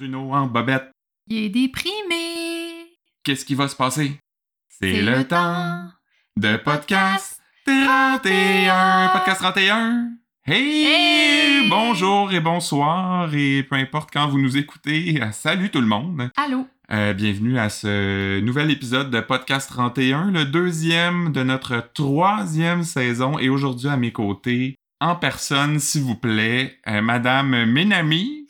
Bruno en bobette. Il est déprimé. Qu'est-ce qui va se passer? C'est le, le temps temps de podcast 31. Podcast 31. Hey! Hey! Bonjour et bonsoir et peu importe quand vous nous écoutez, euh, salut tout le monde. Allô? Euh, bienvenue à ce nouvel épisode de Podcast 31, le deuxième de notre troisième saison. Et aujourd'hui, à mes côtés, en personne, s'il vous plaît, euh, Madame Ménami,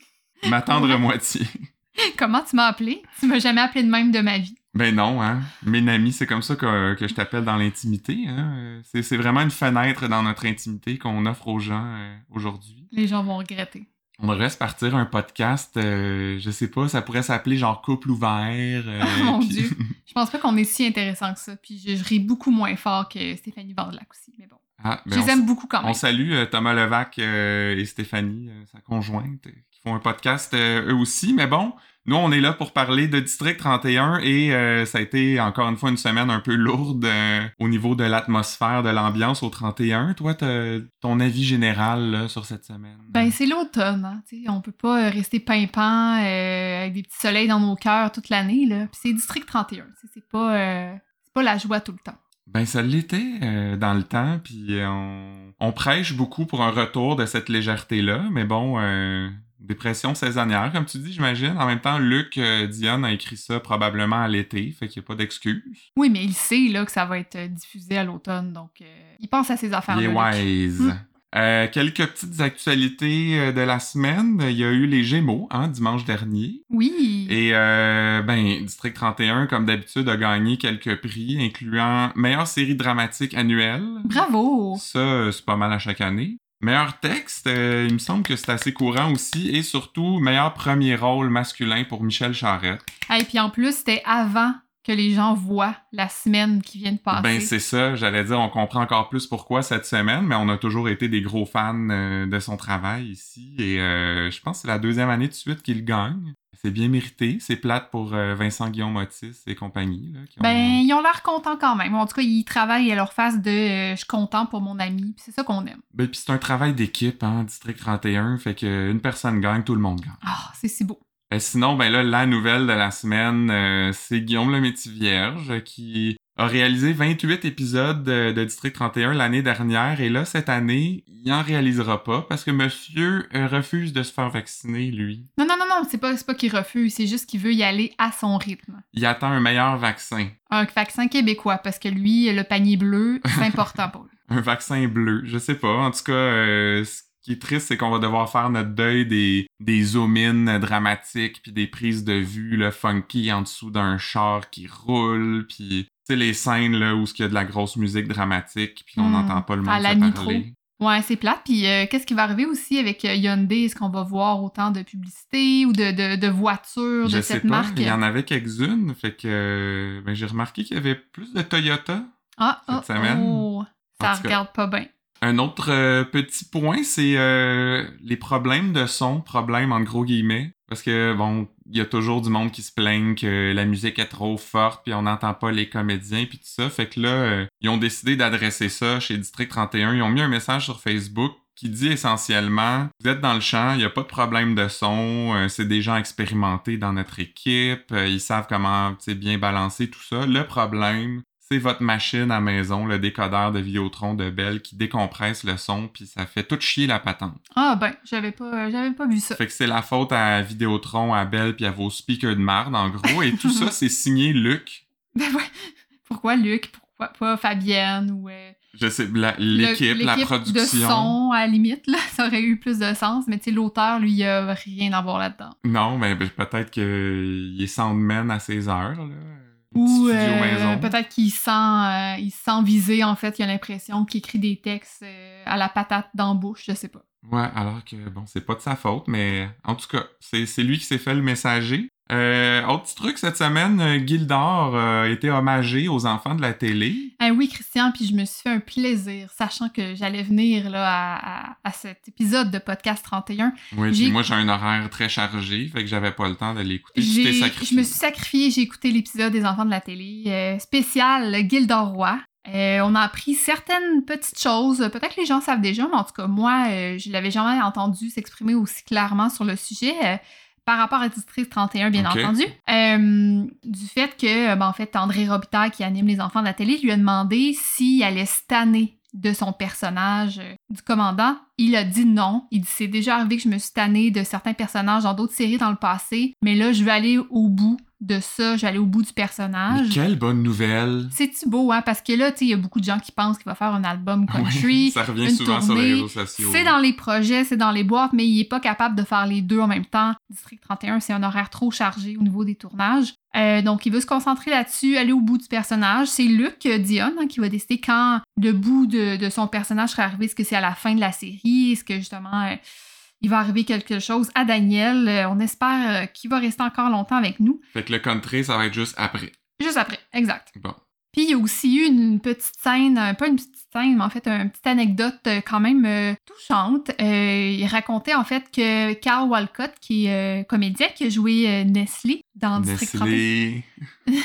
ma tendre moitié. Comment tu m'as appelé? Tu m'as jamais appelé de même de ma vie. Ben non, hein. Ménami, c'est comme ça que, que je t'appelle dans l'intimité. Hein? C'est, vraiment une fenêtre dans notre intimité qu'on offre aux gens euh, aujourd'hui. Les gens vont regretter. On devrait se partir un podcast, euh, je sais pas, ça pourrait s'appeler genre couple ouvert. euh, Oh mon puis- Dieu. Je pense pas qu'on est si intéressant que ça. Puis je, je ris beaucoup moins fort que Stéphanie Vandelac aussi. Mais bon. Ah, ben je on les aime beaucoup quand On même. salue euh, Thomas Levac et Stéphanie, sa conjointe, font un podcast euh, eux aussi. Mais bon, nous, on est là pour parler de District 31 et euh, ça a été encore une fois une semaine un peu lourde euh, au niveau de l'atmosphère, de l'ambiance au 31. Toi, ton avis général là, sur cette semaine? Ben, c'est l'automne, hein. tu sais, on peut pas rester pimpant euh, avec des petits soleils dans nos cœurs toute l'année, là. Puis c'est District 31, tu sais, c'est pas, pas la joie tout le temps. Ben, ça l'était euh, dans le temps, puis on, on prêche beaucoup pour un retour de cette légèreté-là, mais bon, euh, dépression saisonnière, comme tu dis, j'imagine. En même temps, Luc euh, Dion a écrit ça probablement à l'été, fait qu'il n'y a pas d'excuse. Oui, mais il sait, là, que ça va être euh, diffusé à l'automne, donc euh, il pense à ses affaires Il est wise. Mm. Euh, quelques petites actualités de la semaine. Il y a eu les Gémeaux, hein, dimanche dernier. Oui. Et euh, ben, District 31, comme d'habitude, a gagné quelques prix, incluant meilleure série dramatique annuelle. Bravo. Ça, c'est pas mal à chaque année. Meilleur texte, euh, il me semble que c'est assez courant aussi. Et surtout, meilleur premier rôle masculin pour Michel Charette. Et puis en plus, c'était avant que les gens voient la semaine qui vient de passer. Ben, c'est ça. J'allais dire, on comprend encore plus pourquoi cette semaine, mais on a toujours été des gros fans euh, de son travail ici. Et euh, je pense que c'est la deuxième année de suite qu'il gagne. C'est bien mérité. C'est plate pour euh, Vincent Guillaume Otis et compagnie. Là, qui ont- Ben, ils ont l'air contents quand même. En tout cas, ils travaillent à leur face de euh, je suis content pour mon ami. C'est ça qu'on aime. Ben, puis c'est un travail d'équipe, hein, District 31. Fait que une personne gagne, tout le monde gagne. Ah, c'est si beau. Ben, sinon, ben là, la nouvelle de la semaine, euh, c'est Guillaume le Vierge qui a réalisé 28 épisodes de, de District 31 l'année dernière. Et là, cette année, il en réalisera pas parce que monsieur euh, refuse de se faire vacciner, lui. Non, non, non, non, c'est pas, pas qu'il refuse, c'est juste qu'il veut y aller à son rythme. Il attend un meilleur vaccin. Un vaccin québécois, parce que lui, le panier bleu, c'est important pour lui. Un vaccin bleu. Je sais pas. En tout cas, euh, ce qui est triste, c'est qu'on va devoir faire notre deuil des, des zoom-in dramatiques puis des prises de vue là, funky en dessous d'un char qui roule puis sais les scènes là où il y a de la grosse musique dramatique puis on Hmm. n'entend pas le monde À la se parler. Ouais, c'est plate. Puis euh, qu'est-ce qui va arriver aussi avec euh, Hyundai? Est-ce qu'on va voir autant de publicité ou de, de, de voitures Je de sais cette pas. marque? Il y en avait quelques-unes, fait que ben, j'ai remarqué qu'il y avait plus de Toyota. Ah, cette oh, semaine. oh, ça cas. regarde pas bien. Un autre euh, petit point, c'est euh, les problèmes de son, problèmes en gros guillemets. Parce que, bon, il y a toujours du monde qui se plaigne que la musique est trop forte, puis on n'entend pas les comédiens, puis tout ça. Fait que là, euh, ils ont décidé d'adresser ça chez District 31. Ils ont mis un message sur Facebook qui dit essentiellement Vous êtes dans le champ, il n'y a pas de problème de son, euh, c'est des gens expérimentés dans notre équipe, euh, ils savent comment bien balancer tout ça. Le problème, c'est votre machine à maison, le décodeur de Vidéotron de Bell qui décompresse le son, puis ça fait tout chier la patente. Ah ben, j'avais pas, euh, j'avais pas vu ça. Fait que c'est la faute à Vidéotron, à Bell, puis à vos speakers de marde, en gros. Et tout ça, c'est signé Luc. Ben ouais. Pourquoi Luc? Pourquoi pas Fabienne ou euh, Je sais, l'équipe, la production. de son, à la limite, là, ça aurait eu plus de sens. Mais tu sais, l'auteur, lui, il a rien à voir là-dedans. Non, mais ben, peut-être qu'il est soundman à ses heures, là. Ou euh, peut-être qu'il sent, euh, il se sent visé, en fait. Il a l'impression qu'il écrit des textes euh, à la patate d'embauche, je sais pas. Ouais, alors que, bon, c'est pas de sa faute, mais en tout cas, c'est lui qui s'est fait le messager. Euh, autre petit truc, cette semaine, euh, Gildor euh, a été hommagé aux enfants de la télé. Ah oui, Christian, puis je me suis fait un plaisir, sachant que j'allais venir là, à, à- à cet épisode de Podcast 31. Oui, puis moi, j'ai un horaire très chargé, fait que j'avais pas le temps de l'écouter. Tu J'ai- t'es Je me suis sacrifiée, j'ai écouté l'épisode des enfants de la télé, euh, spécial Gildor Roy. Euh, on a appris certaines petites choses. Peut-être que les gens savent déjà, mais en tout cas, moi, euh, je l'avais jamais entendu s'exprimer aussi clairement sur le sujet. Euh, par rapport à District 31, bien entendu. Euh, du fait que, ben, en fait, André Robitaille, qui anime les enfants de la télé, lui a demandé s'il allait stanner de son personnage euh, du commandant. Il a dit non. Il dit c'est déjà arrivé que je me suis tanné de certains personnages dans d'autres séries dans le passé, mais là, je vais aller au bout de ça, aller au bout du Mais personnage. quelle bonne nouvelle! C'est-tu beau, hein? Parce que là, tu sais, il y a beaucoup de gens qui pensent qu'il va faire un album Oui, country. ça revient une souvent sur les réseaux sociaux. C'est dans les projets, c'est dans les boîtes, mais il est pas capable de faire les deux en même temps. District 31, c'est un horaire trop chargé au niveau des tournages. Euh, donc, il veut se concentrer là-dessus, aller au bout du personnage. C'est Luc euh, Dion hein, qui va décider quand le bout de, de son personnage sera arrivé. Est-ce que c'est à la fin de la série? Est-ce que justement euh, il va arriver quelque chose à Daniel? Euh, on espère euh, qu'il va rester encore longtemps avec nous. Fait que le country, ça va être juste après. Juste après, exact. Bon. Puis il y a aussi eu une, petite scène, euh, pas une petite scène, mais en fait une petite anecdote quand même euh, touchante. Euh, il racontait en fait que Carl Walcott, qui est euh, comédien, qui a joué Nestlé dans District 31. Nestlé.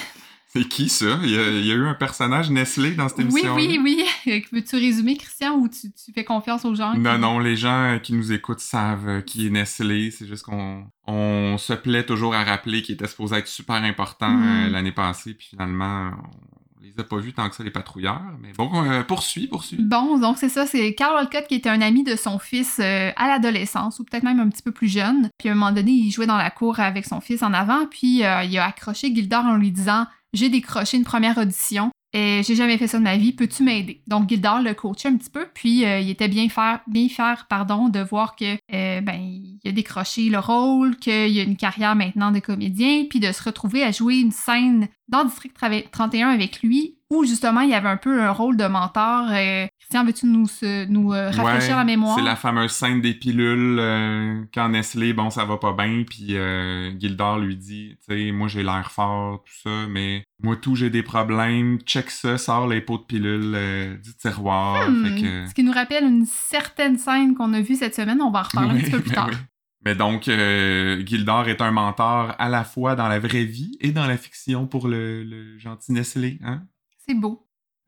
C'est qui ça? Il y, a, il y a eu un personnage Nestlé dans cette Oui, émission. oui, oui. Euh, Veux-tu résumer, Christian, ou tu, tu fais confiance aux gens? Non, qui- non, les gens euh, qui nous écoutent savent euh, qui est Nestlé. C'est juste qu'on on se plaît toujours à rappeler qu'il était supposé être super important euh, l'année passée, puis finalement, on les a pas vus tant que ça, les patrouilleurs. Mais bon, euh, poursuis, poursuis. Bon, donc c'est ça, c'est Carl Walcott qui était un ami de son fils euh, à l'adolescence, ou peut-être même un petit peu plus jeune. Puis à un moment donné, il jouait dans la cour avec son fils en avant, puis euh, il a accroché Gildor en lui disant J'ai décroché une première audition et j'ai jamais fait ça de ma vie, peux-tu m'aider? Donc Gildor le coachait un petit peu, puis euh, il était bien fier pardon, de voir que euh, ben, il a décroché le rôle, qu'il a une carrière maintenant de comédien, puis de se retrouver à jouer une scène dans District 31 avec lui, où justement il y avait un peu un rôle de mentor. Euh, Christian, veux-tu nous, nous euh, rafraîchir Ouais, la mémoire? C'est la fameuse scène des pilules euh, quand Nestlé, bon, ça va pas bien, puis Gildor lui dit, tu sais, moi j'ai l'air fort, tout ça, mais moi tout j'ai des problèmes, check ça, sors les pots de pilules du tiroir, Hmm, fait que... Ce qui nous rappelle une certaine scène qu'on a vue cette semaine, on va en reparler un petit peu plus tard. oui. Mais donc, euh, Gildor est un mentor à la fois dans la vraie vie et dans la fiction pour le, le gentil Nestlé, hein? C'est beau.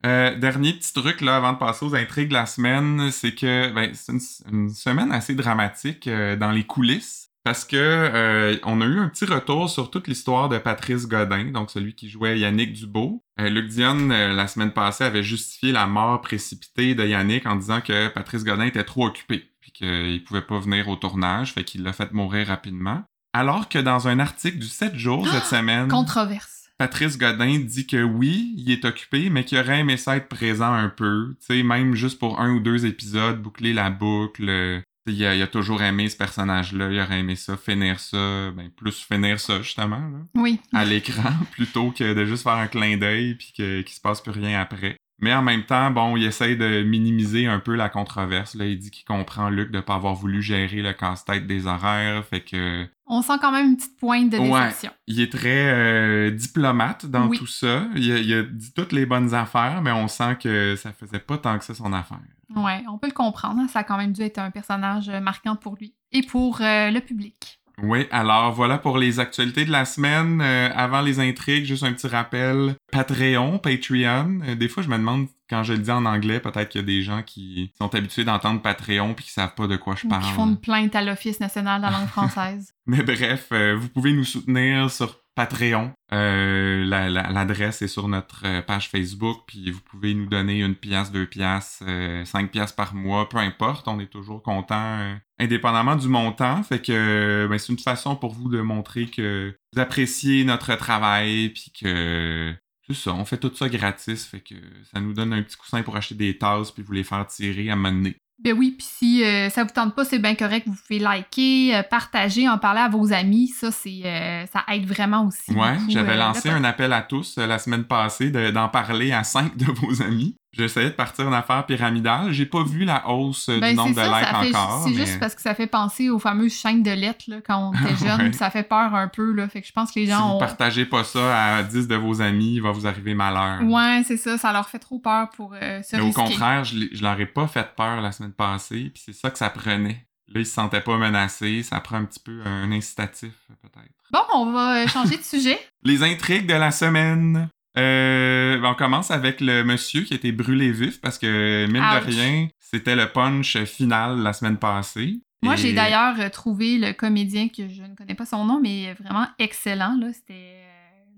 Euh, dernier petit truc là avant de passer aux intrigues de la semaine, c'est que ben, c'est une, une semaine assez dramatique euh, dans les coulisses parce que euh, on a eu un petit retour sur toute l'histoire de Patrice Godin, donc celui qui jouait Yannick Dubo. Luc Dion euh, la semaine passée avait justifié la mort précipitée de Yannick en disant que Patrice Godin était trop occupé puis qu'il pouvait pas venir au tournage, fait qu'il l'a fait mourir rapidement. Alors que dans un article du 7 jours cette semaine, Controverse. Patrice Godin dit que oui, il est occupé, mais qu'il aurait aimé ça être présent un peu. Tu sais, même juste pour un ou deux épisodes, boucler la boucle. Il a, il a toujours aimé ce personnage-là, il aurait aimé ça, finir ça, ben plus finir ça justement, là, Oui. à l'écran, plutôt que de juste faire un clin d'œil puis qu'il se passe plus rien après. Mais en même temps, bon, il essaye de minimiser un peu la controverse. Là, il dit qu'il comprend Luc de pas avoir voulu gérer le casse-tête des horaires, fait que On sent quand même une petite pointe de Ouais. déception. il est très euh, diplomate dans Oui. tout ça. Il a, il a dit toutes les bonnes affaires, mais on sent que ça faisait pas tant que ça son affaire. Ouais, on peut le comprendre. hein. Ça a quand même dû être un personnage marquant pour lui et pour euh, le public. Oui, alors voilà pour les actualités de la semaine. Euh, avant les intrigues, juste un petit rappel. Patreon, Patreon. Euh, des fois, je me demande, quand je le dis en anglais, peut-être qu'il y a des gens qui sont habitués d'entendre Patreon puis qui savent pas de quoi je Ou parle. qui font une plainte à l'Office national de la langue française. Mais bref, euh, vous pouvez nous soutenir sur Patreon. Euh, la- la- L'adresse est sur notre euh, page Facebook, puis vous pouvez nous donner une pièce, deux pièces, euh, cinq pièces par mois, peu importe. On est toujours content, indépendamment du montant. Fait que ben, c'est une façon pour vous de montrer que vous appréciez notre travail, puis que c'est ça, on fait tout ça gratis. Fait que ça nous donne un petit coussin pour acheter des tasses, puis vous les faire tirer à mener. Ben oui, puis si euh, ça vous tente pas, c'est bien correct. Vous pouvez liker, euh, partager, en parler à vos amis. Ça, c'est euh, ça aide vraiment aussi. Ouais, j'avais lancé un appel à tous la semaine passée de- d'en parler à cinq de vos amis. J'essayais de partir une affaire pyramidale. J'ai pas vu la hausse euh, Ben, du nombre de likes ça fait- encore. C'est mais- juste parce que ça fait penser aux fameuses chaînes de lettres là, quand on était jeune. Ouais. Ça fait peur un peu. Là, fait que je pense que les si gens vous ont. partagez pas ça à 10 de vos amis, il va vous arriver malheur. Ouais, c'est ça. Ça leur fait trop peur pour euh, se Mais au risquer. contraire, je, l'ai- je leur ai pas fait peur la semaine passée, puis c'est ça que ça prenait. Là, ils se sentaient pas menacés, ça prend un petit peu un incitatif, peut-être. Bon, on va euh, changer de sujet. Les intrigues de la semaine. Euh, ben, on commence avec le monsieur qui a été brûlé vif parce que, mine Ouch. de rien, c'était le punch final la semaine passée. Moi, Et- j'ai d'ailleurs euh, trouvé le comédien que je ne connais pas son nom, mais vraiment excellent. Là. C'était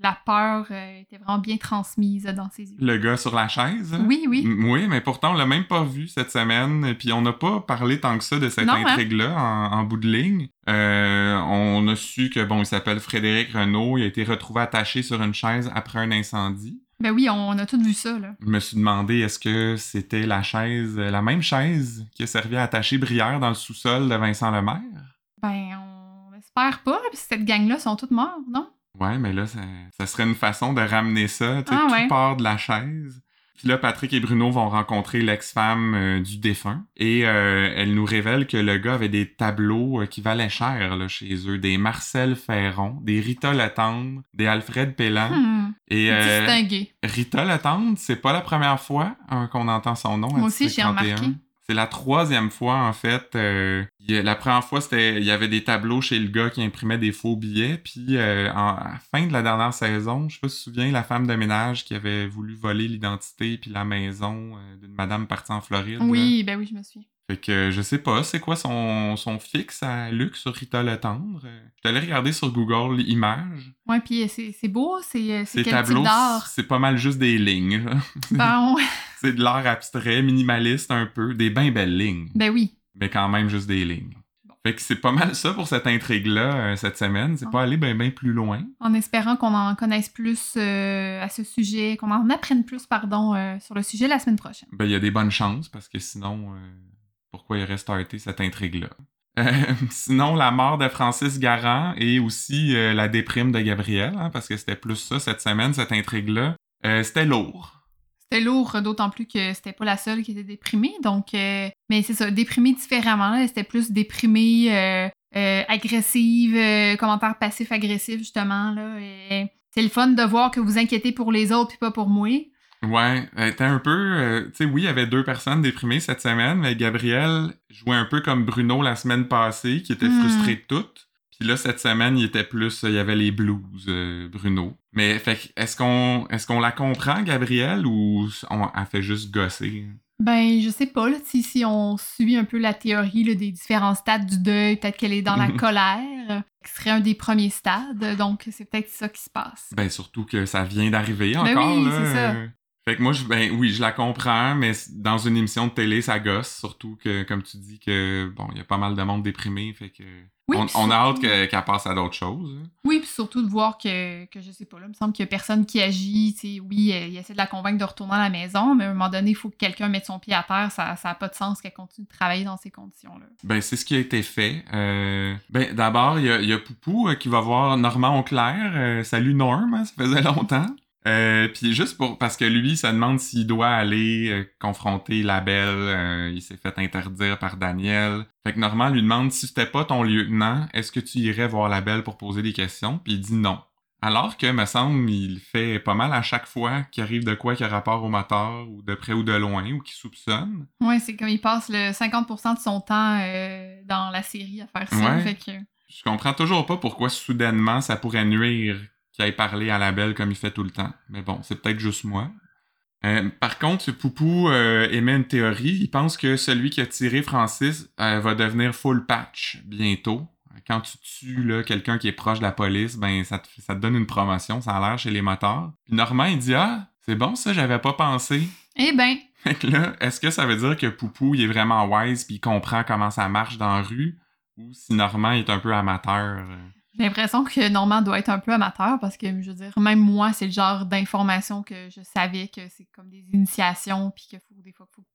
la peur euh, était vraiment bien transmise dans ses yeux. Le gars sur la chaise. hein? Oui, oui. Oui, mais pourtant, on l'a même pas vu cette semaine. Et puis, on n'a pas parlé tant que ça de cette hein? intrigue-là en, en bout de ligne. Euh, on a su que, bon, il s'appelle Frédéric Renault. Il a été retrouvé attaché sur une chaise après un incendie. Ben oui, on, a tous vu ça. Là. Je me suis demandé, est-ce que c'était la chaise, la même chaise qui a servi à attacher Brière dans le sous-sol de Vincent Lemaire? Ben, on espère pas, puis cette gang-là sont toutes morts, non? Ouais, mais là, ça, ça serait une façon de ramener ça. Tu sais, Ah tout ouais. part de la chaise. Puis là, Patrick et Bruno vont rencontrer l'ex-femme euh, du défunt. Et euh, elle nous révèle que le gars avait des tableaux euh, qui valaient cher là, chez eux. Des Marcel Ferron, des Rita Letendre, des Alfred Pellan. Hmm, Et Distingué. Rita Letendre, c'est pas la première fois hein, qu'on entend son nom. Moi aussi, j'ai remarqué. 31. C'est la troisième fois, en fait. euh, il la première fois, c'était il y avait des tableaux chez le gars qui imprimait des faux billets. Puis, euh, en- à la fin de la dernière saison, je sais pas si tu te souviens, la femme de ménage qui avait voulu voler l'identité puis la maison euh, d'une madame partie en Floride. là. Oui, ben oui, je me suis. Fait que euh, je sais pas, c'est quoi son, son fixe à Luc sur Rita Le Tendre. Je allé regarder sur Google Images. Ouais, puis euh, c'est beau, c'est euh, quel tableaux, type d'art? c'est pas mal juste des lignes. là. Ben, on- C'est de l'art abstrait, minimaliste un peu, des bien belles lignes, ben oui. mais quand même juste des lignes. Fait que c'est pas mal ça pour cette intrigue-là euh, cette semaine. C'est Ah. pas aller bien ben plus loin. En espérant qu'on en connaisse plus euh, à ce sujet, qu'on en apprenne plus, pardon, euh, sur le sujet la semaine prochaine. Ben il y a des bonnes chances parce que sinon, pourquoi il aurait starté cette intrigue-là? Euh, sinon, la mort de Francis Garand et aussi euh, la déprime de Gabriel, hein, parce que c'était plus ça cette semaine, cette intrigue-là. Euh, c'était lourd. C'était lourd, d'autant plus que c'était pas la seule qui était déprimée. Donc, mais c'est ça, déprimée différemment. C'était plus déprimée, agressive, commentaire passif-agressif, justement. Là, et c'est le fun de voir que vous inquiétez pour les autres puis pas pour moi. Ouais, elle était un peu. euh, tu sais, oui, il y avait deux personnes déprimées cette semaine, mais Gabriel jouait un peu comme Bruno la semaine passée, qui était Hmm. frustré de tout. Puis là, cette semaine, il était plus. Il y avait les blues, euh, Bruno. Mais fait est-ce qu'on est-ce qu'on la comprend, Gabriel, ou on, elle fait juste gosser? Ben, je sais pas, là, si, si on suit un peu la théorie là, des différents stades du deuil, peut-être qu'elle est dans la colère, qui serait un des premiers stades, donc c'est peut-être ça qui se passe. Ben, surtout que ça vient d'arriver Ben encore, oui, là. c'est ça. Fait que moi, je, ben oui, je la comprends, mais dans une émission de télé, ça gosse. Surtout que, comme tu dis, que bon, il y a pas mal de monde déprimé, fait que Oui, on, on a hâte qu'elle passe à d'autres choses. hein. Oui, puis surtout de voir que, que je sais pas, là, il me semble qu'il y a personne qui agit, tu sais, oui, euh, il essaie de la convaincre de retourner à la maison, mais à un moment donné, il faut que quelqu'un mette son pied à terre, ça n'a pas de sens qu'elle continue de travailler dans ces conditions-là. Ben, c'est ce qui a été fait. Euh, ben, d'abord, il y a, il y a Poupou euh, qui va voir Normand Auclair. Euh, salut Norm, hein, ça faisait longtemps. Euh, puis juste pour parce que lui, ça demande s'il doit aller euh, confronter la belle. euh, il s'est fait interdire par Daniel. Fait que Normand lui demande si c'était pas ton lieutenant, est-ce que tu irais voir la belle pour poser des questions? Puis il dit non. Alors que, me semble, il fait pas mal à chaque fois qu'il arrive de quoi qui a rapport au moteur, ou de près ou de loin, ou qui soupçonne. Ouais, c'est comme il passe le 50% de son temps euh, dans la série à faire ça, Ouais. fait que... Je comprends toujours pas pourquoi soudainement ça pourrait nuire parler à la belle comme il fait tout le temps. Mais bon, c'est peut-être juste moi. Euh, par contre, Poupou euh, émet une théorie. Il pense que celui qui a tiré Francis euh, va devenir full patch bientôt. Quand tu tues quelqu'un qui est proche de la police, ben ça te, ça te donne une promotion, ça a l'air chez les moteurs. Puis Normand, il dit Ah, c'est bon ça, j'avais pas pensé. Eh ben, Fait que là, est-ce que ça veut dire que Poupou, il est vraiment wise puis il comprend comment ça marche dans la rue? Ou si Normand est un peu amateur? J'ai l'impression que Normand doit être un peu amateur parce que, je veux dire, même moi, c'est le genre d'information que je savais que c'est comme des initiations, puis qu'il faut des fois faut que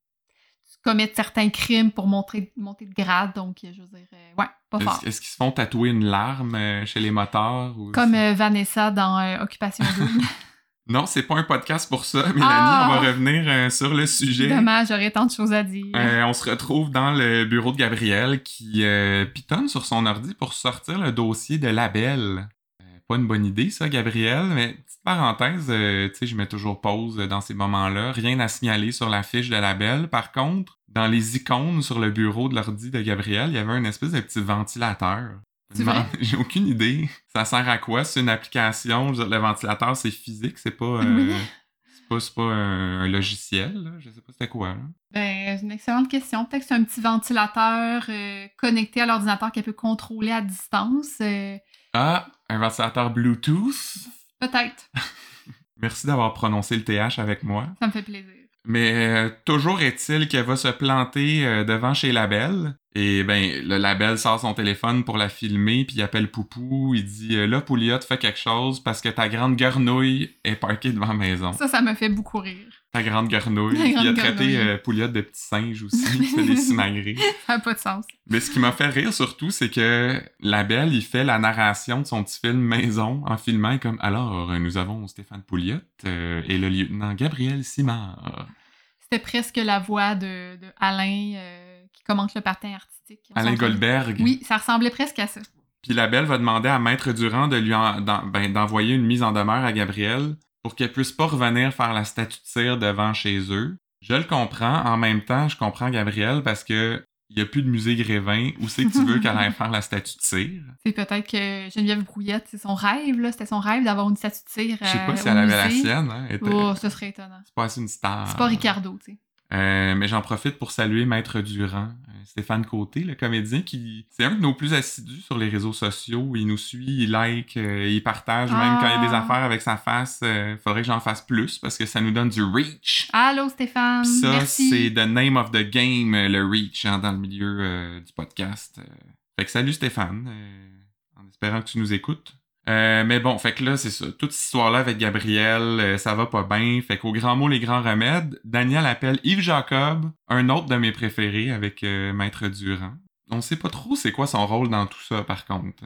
tu commettes certains crimes pour montrer, monter de grade, donc je veux dire, euh, ouais, pas fort. Est-ce est-ce qu'ils se font tatouer une larme euh, chez les moteurs? Ou... Comme euh, Vanessa dans Occupation Double. Non, c'est pas un podcast pour ça, Mélanie. Ah! On va revenir euh, sur le sujet. Dommage, j'aurais tant de choses à dire. Euh, on se retrouve dans le bureau de Gabriel qui euh, pitonne sur son ordi pour sortir le dossier de label. Euh, pas une bonne idée, ça, Gabriel, mais petite parenthèse, euh, tu sais, je mets toujours pause dans ces moments-là. Rien à signaler sur la fiche de label. Par contre, dans les icônes sur le bureau de l'ordi de Gabriel, il y avait un espèce de petit ventilateur. J'ai aucune idée. Ça sert à quoi? C'est une application? Le ventilateur, c'est physique, c'est pas. euh, Oui. c'est C'est pas, c'est pas un, un logiciel, là? Je sais pas c'était quoi, là. Ben, c'est une excellente question. Peut-être que c'est un petit ventilateur euh, connecté à l'ordinateur qu'elle peut contrôler à distance. euh, Ah, un ventilateur Bluetooth? Peut-être. Merci d'avoir prononcé le TH avec moi. Ça me fait plaisir. Mais euh, toujours est-il qu'elle va se planter euh, devant chez la belle. Et ben, le label sort son téléphone pour la filmer, puis appelle Poupou. Il dit euh, Là, Pouliot, fais quelque chose parce que ta grande garnouille est parquée devant la maison. Ça, ça me fait beaucoup rire. Ta grande garnouille. La il a traité euh, Pouliot de petit singe aussi. Il fait des simagrées. Ça n'a pas de sens. Mais ce qui m'a fait rire surtout, c'est que la belle, il fait la narration de son petit film Maison en filmant comme Alors, nous avons Stéphane Pouliot euh, et le lieutenant Gabriel Simard. C'était presque la voix de, de Alain euh, qui commente le patin artistique. On Alain. Goldberg. Oui, ça ressemblait presque à ça. Puis la belle va demander à Maître Durand de lui en- ben, d'envoyer une mise en demeure à Gabriel pour qu'elle puisse pas revenir faire la statue de cire devant chez eux. Je le comprends. En même temps, je comprends Gabriel parce que il y a plus de musée Grévin. Où c'est que tu veux qu'elle aille faire la statue de cire? C'est peut-être que Geneviève Brouillette, c'est son rêve, là. C'était son rêve d'avoir une statue de cire. Je sais euh, pas si au elle avait la sienne. Hein? Était- Oh, ce serait étonnant. C'est pas assez une star. C'est pas Ricardo, tu sais. Euh, mais j'en profite pour saluer Maître Durand, euh, Stéphane Côté, le comédien qui c'est un de nos plus assidus sur les réseaux sociaux. Il nous suit, il like, euh, il partage même Ah. quand il y a des affaires avec sa face. euh, faudrait que j'en fasse plus parce que ça nous donne du reach. Allô, Stéphane. Pis ça, c'est the name of the game, le reach hein, dans le milieu du podcast. Fait que salut Stéphane, en espérant que tu nous écoutes. Euh, mais bon, fait que là, c'est ça. Toute cette histoire-là avec Gabriel, euh, ça va pas bien. Fait qu'au grand mot, les grands remèdes, Daniel appelle Yves Jacob, un autre de mes préférés avec euh, Maître Durand. On sait pas trop c'est quoi son rôle dans tout ça, par contre.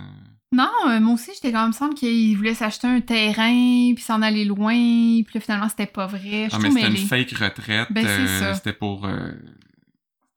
Non, euh, moi aussi, j'étais quand même, semble qu'il voulait s'acheter un terrain, puis s'en aller loin, puis là, finalement, c'était pas vrai. Je Ah, mais c'était une fake retraite. Ben, c'est ça. C'était pour...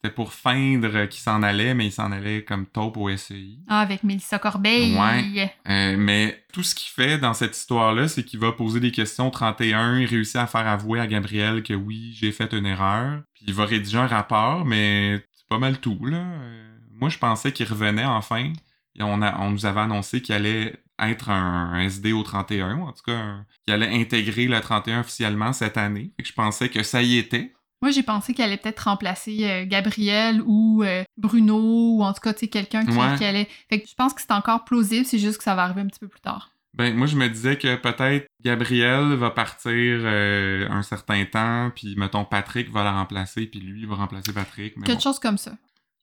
c'était pour feindre qu'il s'en allait, mais il s'en allait comme taupe au SEI. Ah, avec Mélissa Corbeil. Ouais. Euh, mais tout ce qu'il fait dans cette histoire-là, c'est qu'il va poser des questions au 31, il réussit à faire avouer à Gabriel que oui, j'ai fait une erreur, puis il va rédiger un rapport, mais c'est pas mal tout, là. Euh, moi, je pensais qu'il revenait enfin. Et on, a, on nous avait annoncé qu'il allait être un, un SD au 31, ou en tout cas, qu'il allait intégrer le 31 officiellement cette année. Que je pensais que ça y était. Moi, j'ai pensé qu'elle allait peut-être remplacer euh, Gabriel ou euh, Bruno, ou en tout cas, tu sais, quelqu'un qui, Ouais. qui allait. Fait que je pense que c'est encore plausible, c'est juste que ça va arriver un petit peu plus tard. Ben, moi, je me disais que peut-être Gabriel va partir euh, un certain temps, puis mettons Patrick va la remplacer, puis lui va remplacer Patrick. Mais Quelque bon. chose comme ça.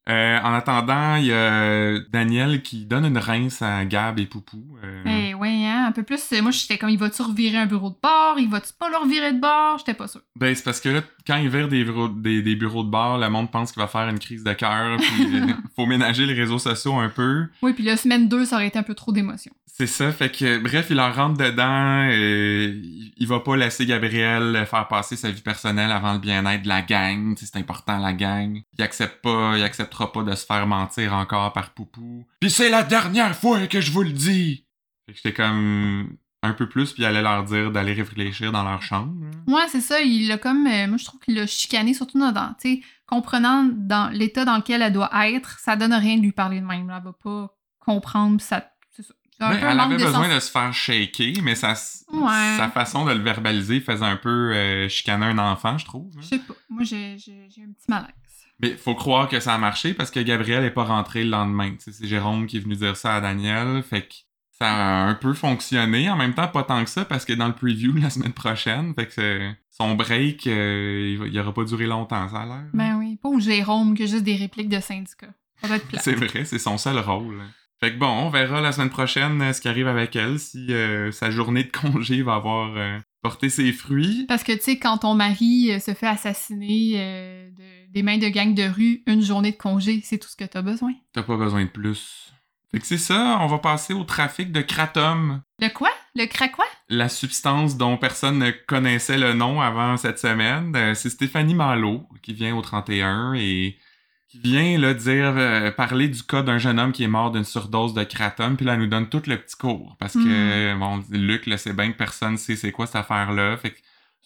Euh, en attendant, il y a Daniel qui donne une rince à Gab et Poupou. Ouais, hein, un peu plus. euh, Moi, j'étais comme, il va-tu revirer un bureau de bord? Il va-tu pas le revirer de bord? J'étais pas sûre. Ben, c'est parce que là, quand il vire des bureaux, des, des bureaux de bar, le monde pense qu'il va faire une crise de cœur, puis euh, faut ménager les réseaux sociaux un peu. Oui, puis la semaine 2, ça aurait été un peu trop d'émotion. C'est ça, fait que bref, il en rentre dedans, euh, il, va pas laisser Gabriel faire passer sa vie personnelle avant le bien-être de la gang, c'est important la gang. Il accepte pas, il acceptera pas de se faire mentir encore par Poupou. Puis c'est la dernière fois que je vous le dis. J'étais comme un peu plus, puis il allait leur dire d'aller réfléchir dans leur chambre. Ouais, c'est ça. Il l'a comme. euh, moi, je trouve qu'il l'a chicané, surtout dans. Tu sais, comprenant dans l'état dans lequel elle doit être, ça donne rien de lui parler de même. Elle va pas comprendre. Ça, c'est ça. Un Ben, peu elle avait de besoin sens- de se faire shaker, mais sa, Ouais. sa façon de le verbaliser faisait un peu euh, chicaner un enfant, je trouve. hein. Je sais pas. Moi, j'ai un petit malaise. Mais faut croire que ça a marché parce que Gabriel est pas rentré le lendemain. C'est Jérôme qui est venu dire ça à Daniel. Fait que ça a un peu fonctionné. En même temps, pas tant que ça parce que dans le preview la semaine prochaine, fait que son break, euh, il, aura pas duré longtemps, ça a l'air. Ben oui. Pas au Jérôme que juste des répliques de syndicats. Ça va être plat. C'est vrai, c'est son seul rôle. Fait que bon, on verra la semaine prochaine euh, ce qui arrive avec elle, si euh, sa journée de congé va avoir euh, porté ses fruits. Parce que, tu sais, quand ton mari se fait assassiner euh, de- des mains de gang de rue, une journée de congé, c'est tout ce que t'as besoin. T'as pas besoin de plus. Fait que c'est ça, on va passer au trafic de kratom. Le quoi? Le craquois? la substance dont personne ne connaissait le nom avant cette semaine. Euh, c'est Stéphanie Malo qui vient au 31 et qui vient là dire euh, parler du cas d'un jeune homme qui est mort d'une surdose de kratom puis là elle nous donne tout le petit cours parce que bon Luc le sait bien que personne sait c'est quoi cette affaire là fait que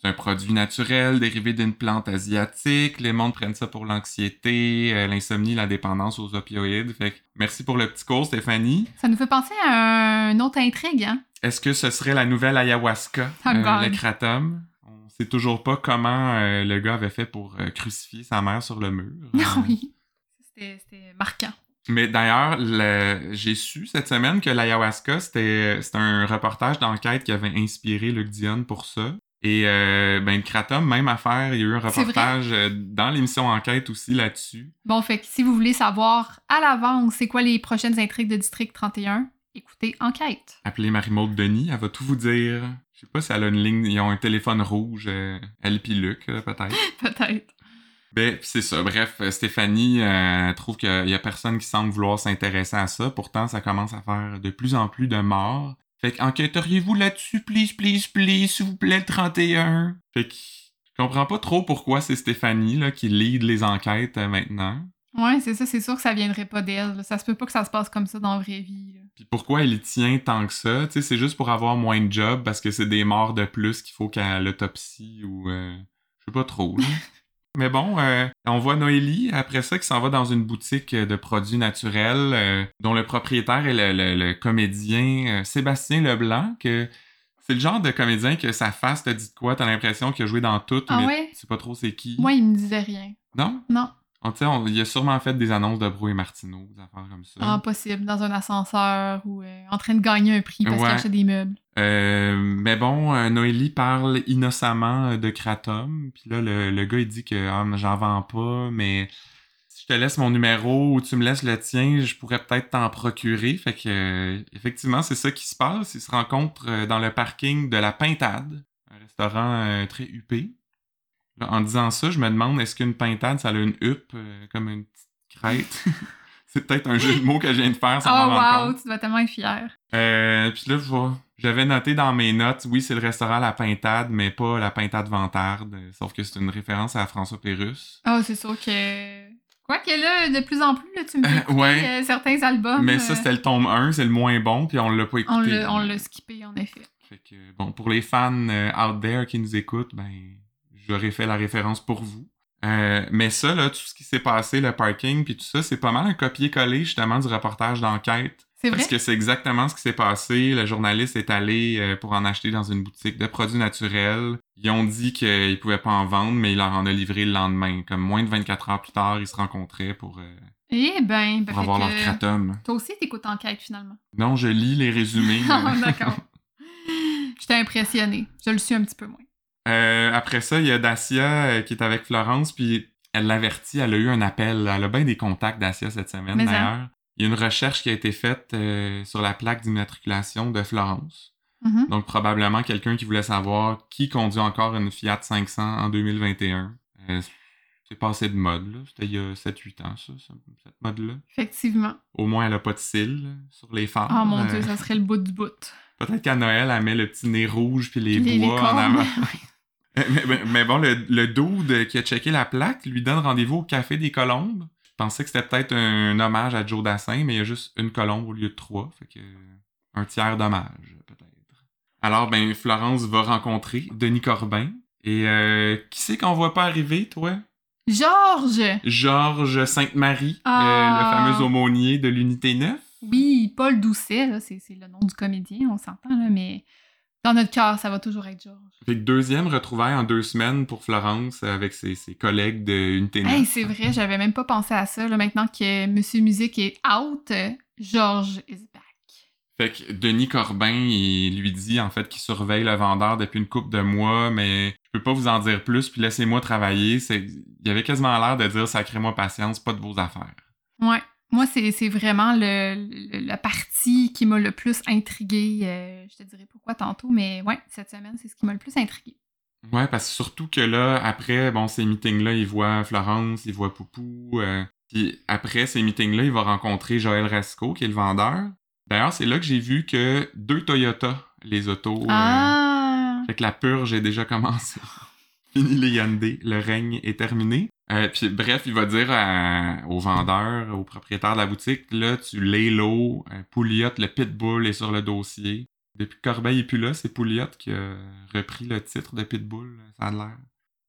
c'est un produit naturel dérivé d'une plante asiatique les mondes prennent ça pour l'anxiété euh, l'insomnie la dépendance aux opioïdes fait que merci pour le petit cours Stéphanie Ça nous fait penser à une autre intrigue, hein? est-ce que ce serait la nouvelle ayahuasca, Oh euh, le kratom? On sait toujours pas comment euh, le gars avait fait pour euh, crucifier sa mère sur le mur. oui. C'était marquant. Mais d'ailleurs, le- j'ai su cette semaine que l'ayahuasca, c'était c'était un reportage d'enquête qui avait inspiré Luc Dion pour ça. Et euh, ben, le Kratom, même affaire, il y a eu un reportage euh, dans l'émission Enquête aussi là-dessus. Bon, fait que si vous voulez savoir à l'avance c'est quoi les prochaines intrigues de District 31, écoutez Enquête. Appelez Marie-Maude Denis, elle va tout vous dire. Je sais pas si elle a une ligne, ils ont un téléphone rouge, euh, elle puis Luc, peut-être. Peut-être. Ben, c'est ça. Bref, euh, Stéphanie euh, trouve qu'il y a personne qui semble vouloir s'intéresser à ça. Pourtant, ça commence à faire de plus en plus de morts. Fait qu'enquêteriez-vous là-dessus, please, please, please, s'il vous plaît, le 31? Fait que je comprends pas trop pourquoi c'est Stéphanie là, qui lead les enquêtes euh, maintenant. Ouais, c'est ça, c'est sûr que ça viendrait pas d'elle. Ça se peut pas que ça se passe comme ça dans la vraie vie. là. Puis pourquoi elle y tient tant que ça? Tu sais, c'est juste pour avoir moins de job parce que c'est des morts de plus qu'il faut qu'à l'autopsie ou... euh, je sais pas trop, là. Mais bon, euh, on voit Noélie, après ça, qui s'en va dans une boutique de produits naturels euh, dont le propriétaire est le, le- le comédien euh, Sébastien Leblanc, que c'est le genre de comédien que sa face te dit de quoi, t'as l'impression qu'il a joué dans tout, Ah mais ouais? tu sais pas trop c'est qui. Moi, il me disait rien. Non? Non, On, il a sûrement fait des annonces de Bro et Martineau, des affaires comme ça. impossible. Dans un ascenseur ou euh, en train de gagner un prix parce Ouais. qu'il achetait des meubles. Euh, mais bon, euh, Noélie parle innocemment de Kratom. Puis là, le, le gars, il dit que ah, j'en vends pas, mais si je te laisse mon numéro ou tu me laisses le tien, je pourrais peut-être t'en procurer. Fait que, effectivement, c'est ça qui se passe. Ils se rencontrent dans le parking de La Pintade, un restaurant très huppé. En disant ça, je me demande, est-ce qu'une pintade, ça a une huppe, euh, comme une petite crête? c'est peut-être un jeu de mots que je viens de faire sans Oh wow, tu dois tellement être fier. Euh, puis là, je vois. J'avais noté dans mes notes, oui, c'est le restaurant La Pintade, mais pas La Pintade Vantarde. euh, Sauf que c'est une référence à François Pérusse. Ah, c'est sûr que. Quoi que là, de plus en plus, là, tu me Euh, écouter, ouais. euh, certains albums. mais ça, c'était le tome 1, c'est le moins bon, puis on l'a pas écouté. on l'a on l'a skippé, en effet. Fait que, bon, pour les fans out there qui nous écoutent, ben, j'aurais fait la référence pour vous. Euh, mais ça, là, tout ce qui s'est passé, le parking, puis tout ça, c'est pas mal un copier-coller, justement, du reportage d'enquête. C'est vrai? Parce que c'est exactement ce qui s'est passé. Le journaliste est allé euh, pour en acheter dans une boutique de produits naturels. Ils ont dit qu'ils pouvaient pas en vendre, mais il leur en a livré le lendemain. Comme moins de 24 heures plus tard, ils se rencontraient pour, euh, Eh ben, ben pour avoir leur kratom. Toi aussi, t'écoutes Enquête, finalement. Non, je lis les résumés. Ah, d'accord. J'étais impressionnée. Je le suis un petit peu moins. Euh, après ça, il y a Dacia euh, qui est avec Florence, puis elle l'avertit, elle a eu un appel. Elle a bien des contacts, Dacia, cette semaine, Mais d'ailleurs. Il y a une recherche qui a été faite euh, sur la plaque d'immatriculation de Florence. Mhm. Donc, probablement quelqu'un qui voulait savoir qui conduit encore une Fiat 500 en 2021. Euh, c'est passé de mode, là. C'était il y a 7-8 ans, ça, cette mode-là. Effectivement. Au moins, elle a pas de cils sur les phares. Oh mon dieu, ça serait le bout du bout. Peut-être qu'à Noël, elle met le petit nez rouge puis les Les- les bois en avant. Mais, bon, le, le dude qui a checké la plaque lui donne rendez-vous au Café des Colombes. Je pensais que c'était peut-être un hommage à Joe Dassin, mais il y a juste une colombe au lieu de trois. Fait que un tiers d'hommage, peut-être. Alors, ben, Florence va rencontrer Denis Corbin. Et euh, qui c'est qu'on voit pas arriver, toi? Georges! Georges Sainte-Marie, Ah. euh, le fameux aumônier de l'unité 9. Oui, Paul Doucet, c'est c'est le nom du comédien, on s'entend, là, mais dans notre cœur, ça va toujours être Georges. Fait que deuxième retrouvaille en deux semaines pour Florence avec ses, ses collègues de Unité 9. Hey, c'est vrai, j'avais même pas pensé à ça. Là, maintenant que Monsieur Musique est out, euh, Georges is back. Fait que Denis Corbin, il lui dit en fait qu'il surveille le vendeur depuis une couple de mois, mais je peux pas vous en dire plus, puis laissez-moi travailler. Il avait quasiment l'air de dire sacrez-moi patience, pas de vos affaires. Ouais. Moi, c'est vraiment le, le- la partie qui m'a le plus intriguée. euh, je te dirai pourquoi tantôt, mais ouais, cette semaine, c'est ce qui m'a le plus intriguée. Ouais, parce que surtout que là, après, bon, ces meetings-là, il voit Florence, il voit Poupou. euh, puis après ces meetings-là, il va rencontrer Joël Rasco, qui est le vendeur. D'ailleurs, c'est là que j'ai vu que deux Toyota, les autos. euh, Ah! Fait que la purge est déjà commencée. Fini les le règne est terminé. Euh, puis bref, il va dire à- au vendeur, au propriétaire de la boutique, là, tu l'eau, euh, Pouliot, le pitbull est sur le dossier. Depuis que Corbeil est plus là, c'est Pouliot qui a repris le titre de pitbull, ça a l'air.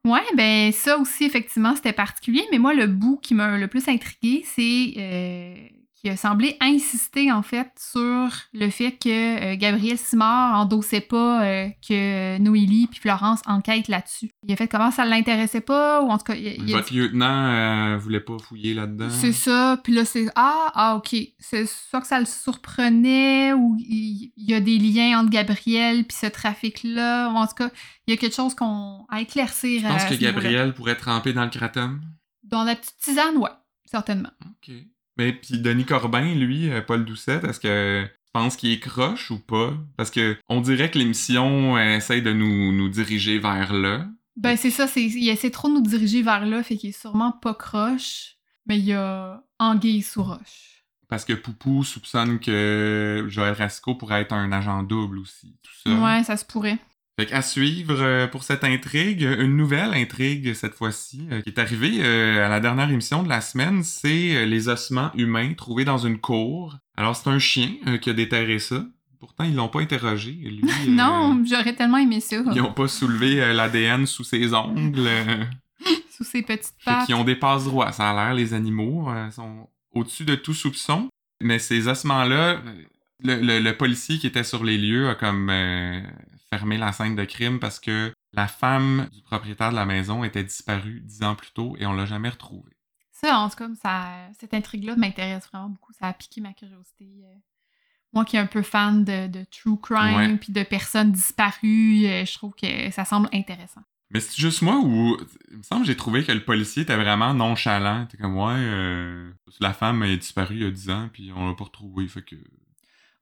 Ouais, ben ça aussi, effectivement, c'était particulier, mais moi, le bout qui m'a le plus intrigué, c'est euh, qui a semblé insister en fait sur le fait que euh, Gabriel Simard endossait pas euh, que Noélie puis Florence enquêtent là-dessus. Il a fait comment ça l'intéressait pas ou en tout cas il, il Votre lieutenant euh, voulait pas fouiller là-dedans. c'est ça, puis là c'est ah ah OK, c'est soit que ça le surprenait ou il, il y a des liens entre Gabriel puis ce trafic là, ou en tout cas, il y a quelque chose qu'on à éclaircir Je pense que. Gabriel pourrait tremper dans le kratom. dans la petite tisane, ouais, certainement. OK. Mais puis Denis Corbin, lui, euh, Paul Doucette, est-ce que tu penses qu'il est croche ou pas? Parce que on dirait que l'émission euh, essaye de nous, nous diriger vers là. Ben c'est ça, c'est il essaie trop de nous diriger vers là, fait qu'il est sûrement pas croche, mais il y a anguille sous roche. Parce que Poupou soupçonne que Joël Rasco pourrait être un agent double aussi. Tout ça. Ouais, ça se pourrait. Fait qu'à suivre euh, pour cette intrigue, une nouvelle intrigue cette fois-ci, euh, qui est arrivée euh, à la dernière émission de la semaine, c'est euh, les ossements humains trouvés dans une cour. Alors c'est un chien euh, qui a déterré ça. Pourtant, ils l'ont pas interrogé. Lui, euh, Non, j'aurais tellement aimé ça. Ils ont pas soulevé l'ADN sous ses ongles. euh, Sous ses petites pattes. qu'ils ont des passe droits. Ça a l'air, les animaux euh, sont au-dessus de tout soupçon. Mais ces ossements-là, le, le- le policier qui était sur les lieux a comme euh, fermé la scène de crime parce que la femme du propriétaire de la maison était disparue dix ans plus tôt et on l'a jamais retrouvée. Ça, en tout cas, ça, cette intrigue-là m'intéresse vraiment beaucoup. Ça a piqué ma curiosité. euh. Moi qui est un peu fan de, de true crime puis de personnes disparues, euh, je trouve que ça semble intéressant. Mais c'est juste moi où il me semble que j'ai trouvé que le policier était vraiment nonchalant. T'es comme ouais, euh, la femme est disparue il y a dix ans puis on l'a pas retrouvée. Fait que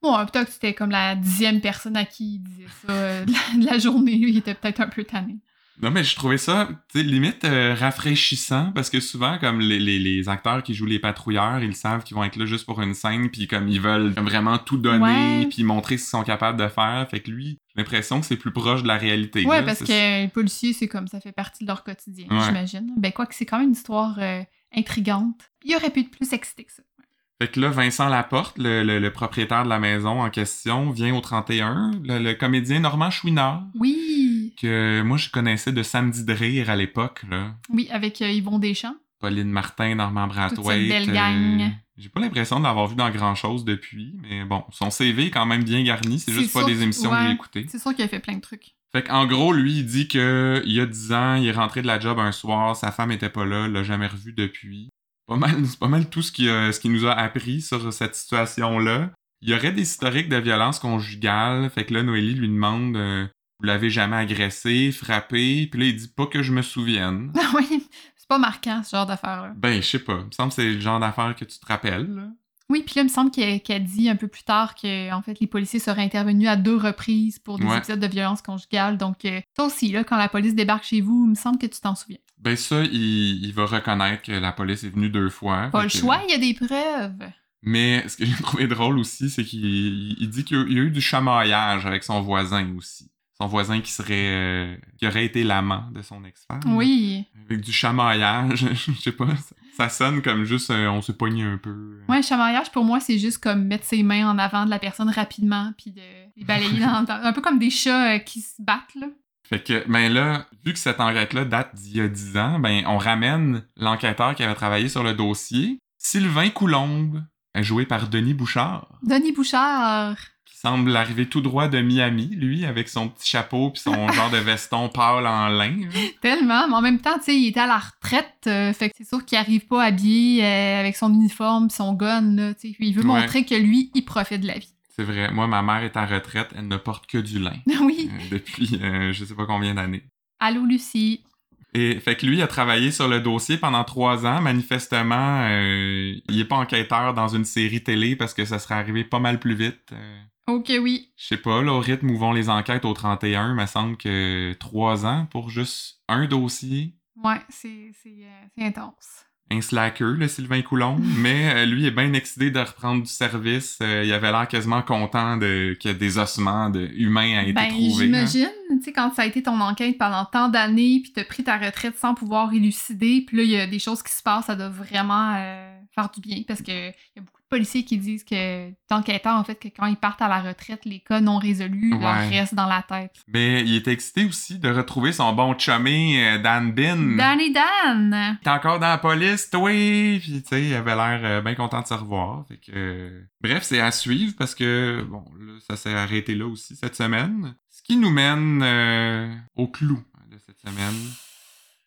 Bon, euh, peut-être que c'était comme la dixième personne à qui il disait ça euh, de, la, de la journée. Il était peut-être un peu tanné. Non, mais je trouvais ça, tu sais, limite euh, rafraîchissant parce que souvent, comme les, les, les acteurs qui jouent les patrouilleurs, ils savent qu'ils vont être là juste pour une scène, puis comme ils veulent vraiment tout donner, Ouais. puis montrer ce qu'ils sont capables de faire. Fait que lui, j'ai l'impression que c'est plus proche de la réalité. Ouais, là. parce que les policiers, c'est comme ça fait partie de leur quotidien, Ouais. j'imagine. Ben, quoi que c'est quand même une histoire euh, intrigante. Il aurait pu être plus excité que ça. Fait que là, Vincent Laporte, le, le, le propriétaire de la maison en question, vient au 31. Le, le comédien Normand Chouinard, Oui! que moi je connaissais de Samedi de rire à l'époque, là. Oui, avec euh, Yvon Deschamps. Pauline Martin, Normand cette belle gang. J'ai pas l'impression de l'avoir vu dans grand chose depuis, mais bon, son CV est quand même bien garni, c'est juste pas des émissions que ouais. j'ai écoutées. C'est sûr qu'il a fait plein de trucs. Fait qu'en gros, lui, il dit que il y a 10 ans, il est rentré de la job un soir, sa femme était pas là, l'a jamais revu depuis. Pas mal, c'est pas mal tout ce qui, a- ce qui nous a appris sur cette situation-là. Il y aurait des historiques de violence conjugale, fait que là, Noélie lui demande euh, Vous l'avez jamais agressé, frappé? Puis là, il dit pas que je me souvienne. oui, c'est pas marquant, ce genre d'affaire-là. Ben, je sais pas. Il me semble que c'est le genre d'affaire que tu te rappelles, là. Oui, puis là, il me semble qu'elle qu'elle dit un peu plus tard que en fait, les policiers seraient intervenus à deux reprises pour des Ouais. épisodes de violence conjugale. Donc, euh, toi aussi, là, quand la police débarque chez vous, il me semble que tu t'en souviens. Ben ça, il, il va reconnaître que la police est venue deux fois. Pas le choix, il y a des preuves. Mais ce que j'ai trouvé drôle aussi, c'est qu'il il- il dit qu'il y a- il y a eu du chamaillage avec son voisin aussi. Son voisin qui serait euh, qui aurait été l'amant de son ex-femme. Oui. Avec du chamaillage, je sais pas, ça, ça sonne comme juste euh, on s'est pogné un peu. Ouais, chamaillage, pour moi, c'est juste comme mettre ses mains en avant de la personne rapidement, puis de les balayer dans, dans- Un peu comme des chats euh, qui se battent, là. Fait que, ben là, vu que cette enquête-là date d'il y a 10 ans, ben on ramène l'enquêteur qui avait travaillé sur le dossier, Sylvain Coulombe, joué par Denis Bouchard. Denis Bouchard. Semble arriver tout droit de Miami, lui, avec son petit chapeau puis son genre de veston pâle en lin. là. Tellement, mais en même temps, tu sais, il était à la retraite, euh, fait que c'est sûr qu'il arrive pas habillé euh, avec son uniforme, son gun, là, tu sais. Il veut Ouais. montrer que lui, il profite de la vie. C'est vrai, moi, ma mère est en retraite, elle ne porte que du lin oui. euh, depuis euh, je sais pas combien d'années. Allô, Lucie. Et fait que lui a travaillé sur le dossier pendant trois ans. Manifestement, euh, il est pas enquêteur dans une série télé parce que ça serait arrivé pas mal plus vite. Euh, Ok, oui. je sais pas, là, au rythme où vont les enquêtes au 31, il me semble que trois ans pour juste un dossier. Ouais, c'est euh, intense. un slacker, le Sylvain Coulomb, mais euh, lui est bien excité de reprendre du service. Euh, il avait l'air quasiment content de, que des ossements de, humains aient été Ben, trouvés. j'imagine, tu sais, quand ça a été ton enquête pendant tant d'années, puis t'as pris ta retraite sans pouvoir élucider, puis là, il y a des choses qui se passent, ça doit vraiment euh, faire du bien, parce que il y a beaucoup de policiers qui disent que, d'enquêteurs, en fait, que quand ils partent à la retraite, les cas non résolus leur restent dans la tête. Mais il était excité aussi de retrouver son bon chumé euh, Dan Bin. Danny Dan! T'es encore dans la police, toi! Puis, tu sais, il avait l'air euh, bien content de se revoir. Fait que, Bref, c'est à suivre parce que, bon, là, ça s'est arrêté là aussi cette semaine. Qui nous mène euh, au clou de cette semaine.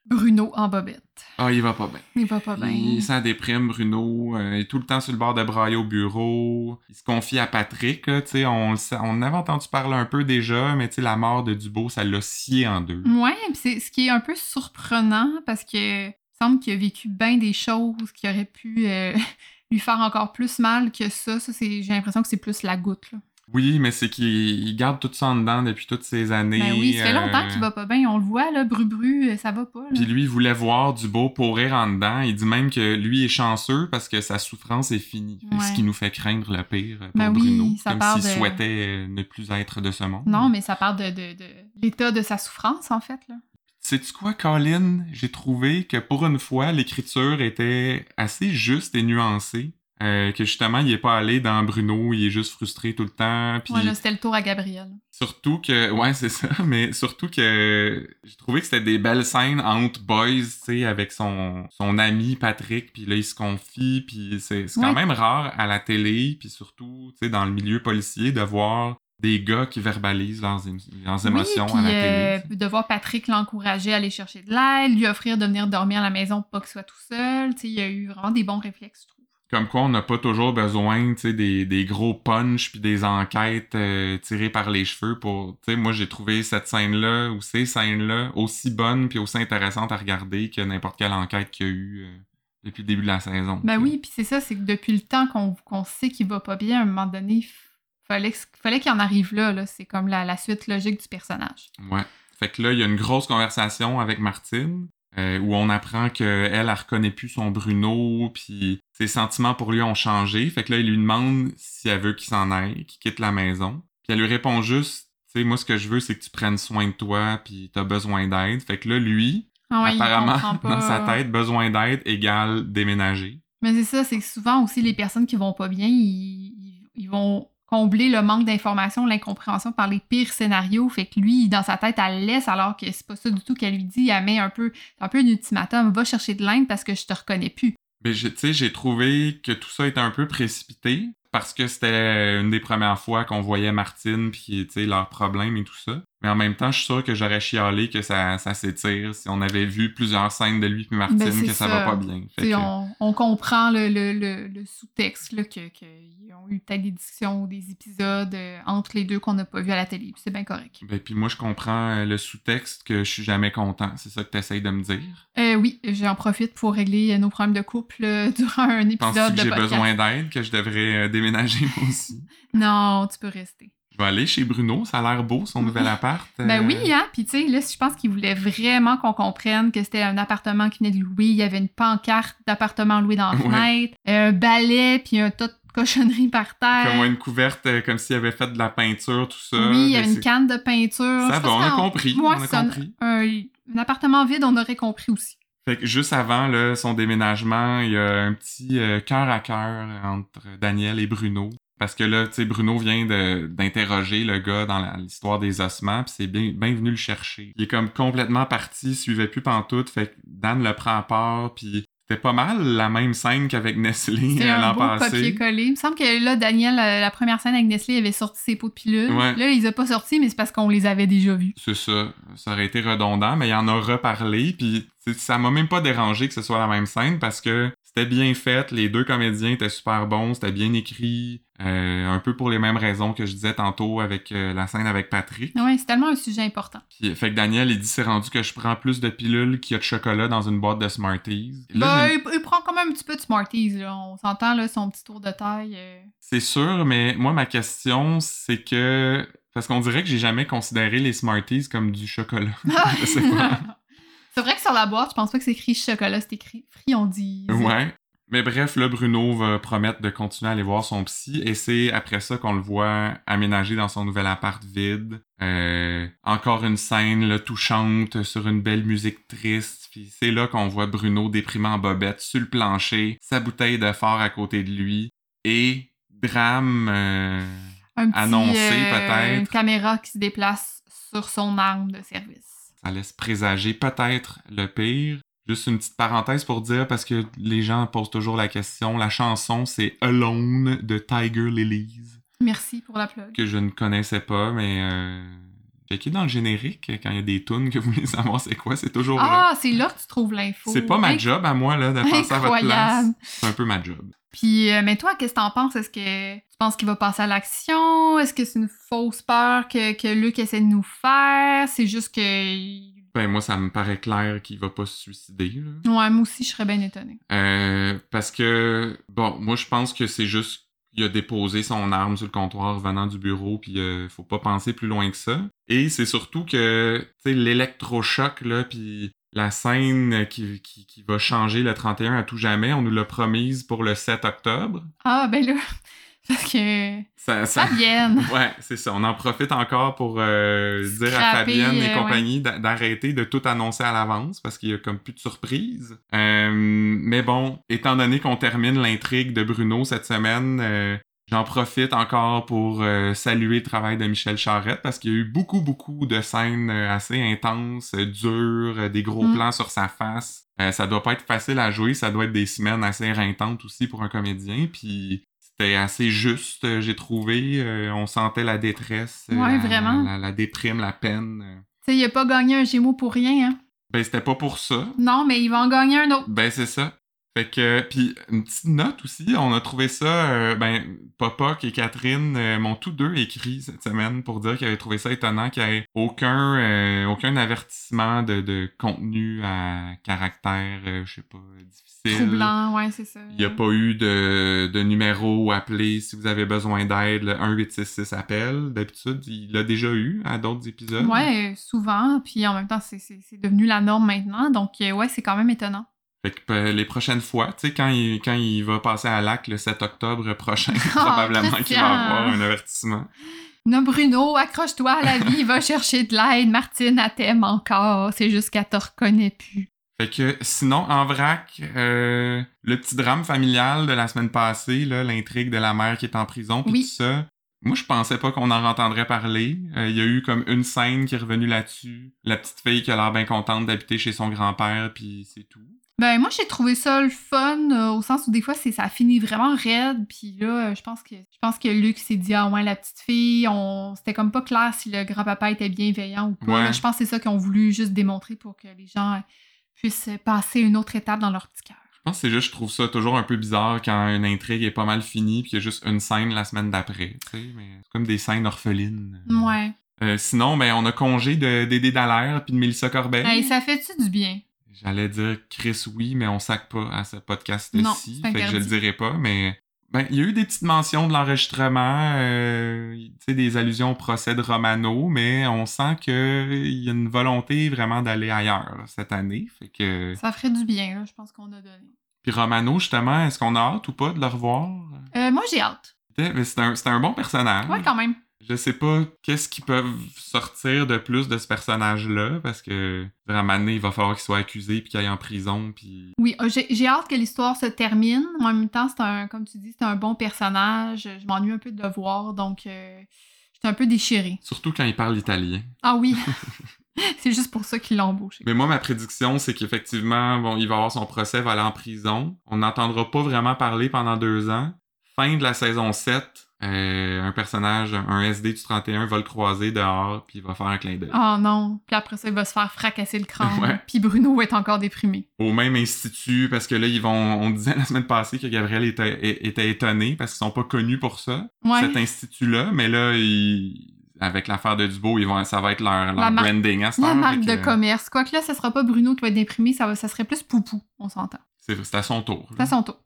Bruno en bobette. Ah, il va pas bien. Il va pas bien. Il s'en déprime, Bruno. euh, il est tout le temps sur le bord de brailler au bureau. Il se confie à Patrick, là. On, on avait entendu parler un peu déjà, mais la mort de Dubo, ça l'a scié en deux. Ouais, c'est ce qui est un peu surprenant parce que il semble qu'il a vécu bien des choses qui auraient pu euh, lui faire encore plus mal que ça. Ça, j'ai l'impression que c'est plus la goutte. Là. Oui, mais c'est qu'il il garde tout ça en dedans depuis toutes ces années. Ben oui, ça fait euh, longtemps qu'il va pas bien. On le voit, là, bru-bru, euh, ça va pas. Là. Puis lui, il voulait voir Dubo pourrir en dedans. Il dit même que lui est chanceux parce que sa souffrance est finie. Ce qui nous fait craindre le pire pour Ben oui, Bruno. ça comme s'il de- souhaitait euh, ne plus être de ce monde. Non, mais ça part de, de, de l'état de sa souffrance, en fait. Là. Sais-tu quoi, Colin? J'ai trouvé que pour une fois, l'écriture était assez juste et nuancée. Euh, que justement, il est pas allé dans Bruno, il est juste frustré tout le temps. Puis Ouais, c'était le tour à Gabriel. surtout que, ouais, c'est ça, mais surtout que j'ai trouvé que c'était des belles scènes entre boys, tu sais, avec son, son ami Patrick, puis là, il se confie, puis c'est quand Ouais. même rare à la télé, puis surtout, tu sais, dans le milieu policier, de voir des gars qui verbalisent leurs, émo- leurs émotions oui, à la télé. euh, de voir Patrick l'encourager à aller chercher de l'aide, lui offrir de venir dormir à la maison pour pas qu'il soit tout seul. Tu sais, il y a eu vraiment des bons réflexes, je trouve. Comme quoi, on n'a pas toujours besoin, tu sais, des, des gros punch puis des enquêtes euh, tirées par les cheveux pour... Tu sais, moi, j'ai trouvé cette scène-là ou ces scènes-là aussi bonnes puis aussi intéressantes à regarder que n'importe quelle enquête qu'il y a eu euh, depuis le début de la saison. Ben oui, puis c'est ça, c'est que depuis le temps qu'on sait qu'il va pas bien, à un moment donné, il fallait, fallait qu'il en arrive là. là. C'est comme la, la suite logique du personnage. Ouais. Fait que là, il y a une grosse conversation avec Martine euh, où on apprend qu'elle, elle reconnaît plus son Bruno, puis ses sentiments pour lui ont changé. Fait que là, il lui demande si elle veut qu'il s'en aille, qu'il quitte la maison. Puis elle lui répond juste, tu sais, moi, ce que je veux, c'est que tu prennes soin de toi, puis t'as besoin d'aide. Fait que là, lui, Ah ouais, apparemment, dans sa tête, besoin d'aide égale déménager. Mais c'est ça, c'est que souvent aussi, les personnes qui vont pas bien, ils vont combler le manque d'information, l'incompréhension par les pires scénarios. Fait que lui, dans sa tête, elle laisse alors que c'est pas ça du tout qu'elle lui dit. Elle met un peu, un peu un ultimatum. Va chercher de l'aide parce que je te reconnais plus. Mais tu sais, j'ai trouvé que tout ça était un peu précipité parce que c'était une des premières fois qu'on voyait Martine puis tu sais leurs problèmes et tout ça. Mais en même temps, je suis sûr que j'aurais chialé que ça, ça s'étire si on avait vu plusieurs scènes de lui puis Martine Ben, que ça, ça. va pas bien. Fait que- on, on comprend le, le, le, le sous-texte, là, que- qu'ils ont eu peut-être des discussions ou des épisodes euh, entre les deux qu'on n'a pas vu à la télé. C'est bien correct. Ben, puis moi, je comprends euh, le sous-texte que je suis jamais content. C'est ça que tu essayes de me dire? Euh, oui, j'en profite pour régler nos problèmes de couple durant un épisode Penses-tu que j'ai besoin d'aide, que je devrais déménager moi aussi? Non, tu peux rester. Je vais aller chez Bruno, ça a l'air beau son nouvel appart. Ben euh, oui, hein? Puis tu sais, là, je pense qu'il voulait vraiment qu'on comprenne que c'était un appartement qui venait de louer. Il y avait une pancarte d'appartement loué dans la Ouais. fenêtre, un balai, puis un tas de cochonneries par terre. Comme une couverte, euh, comme s'il avait fait de la peinture, tout ça. oui, il y Fait avait une canne de peinture. Ça va, on a compris. Ouais, on a un- compris. Un, un appartement vide, on aurait compris aussi. Fait que juste avant là, son déménagement, il y a un petit euh, cœur à cœur entre Daniel et Bruno. Parce que là, tu sais, Bruno vient d'interroger le gars dans l'histoire des ossements, puis c'est bien, bien venu le chercher. Il est comme complètement parti, il suivait plus pantoute, fait que Dan le prend à part, puis c'était pas mal la même scène qu'avec Nestlé C'était euh, l'an passé. papier-collé. Il me semble que là, Daniel, euh, la première scène avec Nestlé, il avait sorti ses pots de pilules. Ouais. Là, il les a pas sortis, mais c'est parce qu'on les avait déjà vus. C'est ça. Ça aurait été redondant, mais il en a reparlé, puis ça m'a même pas dérangé que ce soit la même scène parce que c'était bien fait, les deux comédiens étaient super bons, c'était bien écrit, euh, un peu pour les mêmes raisons que je disais tantôt avec euh, la scène avec Patrick. Ouais, c'est tellement un sujet important. Puis, fait que Daniel, il dit c'est rendu que je prends plus de pilules qu'il y a de chocolat dans une boîte de Smarties. Là, Ben, il, il prend quand même un petit peu de Smarties, là. On s'entend, là, son petit tour de taille. euh. C'est sûr, mais moi, ma question, c'est que... Parce qu'on dirait que j'ai jamais considéré les Smarties comme du chocolat. Je sais pas. c'est vrai que sur la boîte, je pense pas que c'est écrit chocolat, c'est écrit friandise. Ouais. Mais bref, là, Bruno va promettre de continuer à aller voir son psy et c'est après ça qu'on le voit aménager dans son nouvel appart vide. Euh, encore une scène là, touchante sur une belle musique triste. Puis c'est là qu'on voit Bruno déprimant en bobette sur le plancher, sa bouteille de fort à côté de lui. et drame euh, Un petit, Annoncé, euh, peut-être. Une caméra qui se déplace sur son arme de service. Ça laisse présager peut-être le pire. Juste une petite parenthèse pour dire, parce que les gens posent toujours la question, la chanson c'est Alone de Tiger Lilies, Merci pour la plug. que je ne connaissais pas, mais euh, checké dans le générique, quand il y a des tunes que vous voulez savoir c'est quoi, c'est toujours là. Ah, c'est là que tu trouves l'info. C'est pas ma job à moi là, de penser à votre place. C'est un peu ma job. Puis, euh, mais toi, qu'est-ce que t'en penses? Est-ce que tu penses qu'il va passer à l'action? Est-ce que c'est une fausse peur que, que Luc essaie de nous faire? C'est juste que. Ben moi ça me paraît clair qu'il va pas se suicider là. Ouais, moi aussi, je serais bien étonnée. Euh, parce que, bon, moi je pense que c'est juste qu'il a déposé son arme sur le comptoir venant du bureau, puis euh, faut pas penser plus loin que ça. Et c'est surtout que, tu sais, l'électrochoc, là, puis la scène qui, qui, qui va changer le 31 à tout jamais, on nous l'a promise pour le 7 octobre. Ah, ben là, parce que. Ça, ça- Fabienne! Ouais, c'est ça. On en profite encore pour euh, dire à Fabienne et euh, compagnie d'a- d'arrêter de tout annoncer à l'avance parce qu'il y a comme plus de surprise. Euh, mais bon, étant donné qu'on termine l'intrigue de Bruno cette semaine, euh, j'en profite encore pour euh, saluer le travail de Michel Charette parce qu'il y a eu beaucoup, beaucoup de scènes euh, assez intenses, euh, dures, des gros Mm. plans sur sa face. Euh, ça doit pas être facile à jouer, ça doit être des semaines assez éreintantes aussi pour un comédien. Puis c'était assez juste, j'ai trouvé. Euh, on sentait la détresse, Ouais, la, vraiment. La, la déprime, la peine. Tu sais, il a pas gagné un Gémeaux pour rien, hein? Ben, c'était pas pour ça. Non, mais il va en gagner un autre. Ben, c'est ça. Fait que, puis une petite note aussi, on a trouvé ça, euh, ben, Popoc et Catherine euh, m'ont tous deux écrit cette semaine pour dire qu'ils avaient trouvé ça étonnant qu'il n'y ait aucun, euh, aucun avertissement de, de contenu à caractère, euh, je sais pas, difficile. Troublant, ouais, c'est ça. Il n'y a pas eu de, de numéro à appeler si vous avez besoin d'aide, le 1866 appel. D'habitude, il l'a déjà eu à d'autres épisodes. Ouais, souvent. Puis en même temps, c'est- c'est c'est devenu la norme maintenant. Donc, euh, ouais, c'est quand même étonnant. Fait que euh, les prochaines fois, tu sais, quand il, quand il va passer à l'acte le 7 octobre prochain, Oh, probablement qu'il Christian! va avoir un avertissement. Non, Bruno, accroche-toi à la vie, va chercher de l'aide. Martine, elle t'aime encore. C'est juste qu'elle te reconnaît plus. Fait que sinon, en vrac, euh, le petit drame familial de la semaine passée, l'intrigue de la mère qui est en prison, puis Oui. tout ça. Moi, je pensais pas qu'on en entendrait parler. Euh, Il y a eu comme une scène qui est revenue là-dessus. La petite fille qui a l'air bien contente d'habiter chez son grand-père, puis c'est tout. Ben, moi, j'ai trouvé ça le fun, euh, au sens où des fois, c'est ça finit vraiment raide. Puis là, euh, je pense que je pense que Luc s'est dit, ah ouais, la petite fille, on... c'était comme pas clair si le grand-papa était bienveillant ou pas. Ouais. Là, je pense que c'est ça qu'ils ont voulu juste démontrer pour que les gens euh, puissent passer une autre étape dans leur petit cœur. Je pense que c'est juste, je trouve ça toujours un peu bizarre quand une intrigue est pas mal finie, puis il y a juste une scène la semaine d'après, tu sais, mais c'est comme des scènes orphelines. Ouais. Sinon, ben, on a congé de Dédé Dallaire puis de Mélissa Corbeil. Hey, ça fait-tu du bien? J'allais dire Chris oui, mais on sac pas à ce podcast-ci, fait que je le dirai pas, mais ben, il y a eu des petites mentions de l'enregistrement, euh, des allusions au procès de Romano, mais on sent qu'il y a une volonté vraiment d'aller ailleurs cette année, fait que... Ça ferait du bien, là, je pense qu'on a donné. Puis Romano, justement, est-ce qu'on a hâte ou pas de le revoir? Euh, moi, j'ai hâte. C'est un, un bon personnage. Ouais, quand même. Je sais pas qu'est-ce qu'ils peuvent sortir de plus de ce personnage-là, parce que vraiment, il va falloir qu'il soit accusé puis qu'il aille en prison, puis... Oui, euh, j'ai hâte que l'histoire se termine. En même temps, c'est un, comme tu dis, c'est un bon personnage. Je m'ennuie un peu de le voir, donc euh, j'étais un peu déchirée. Surtout quand il parle italien. Ah oui, c'est juste pour ça qu'il l'a embauché. Mais moi, ma prédiction, c'est qu'effectivement, bon, il va avoir son procès, va aller en prison. On n'entendra pas vraiment parler pendant deux ans. Fin de la saison 7, euh, un personnage, un SD du 31 va le croiser dehors, puis il va faire un clin d'œil. Oh non. Puis après ça, il va se faire fracasser le crâne. Ouais. Puis Bruno va être encore déprimé. Au même institut, parce que là, ils vont. On disait la semaine passée que Gabriel était, était étonné parce qu'ils sont pas connus pour ça, Ouais. cet institut-là, mais là, ils- avec l'affaire de Dubo, ils vont, ça va être leur, leur La branding à La heure, marque de commerce. Quoique là, ça sera pas Bruno qui va être déprimé, ça, va, ça serait plus Poupou, on s'entend. C'est à son tour. C'est à son tour.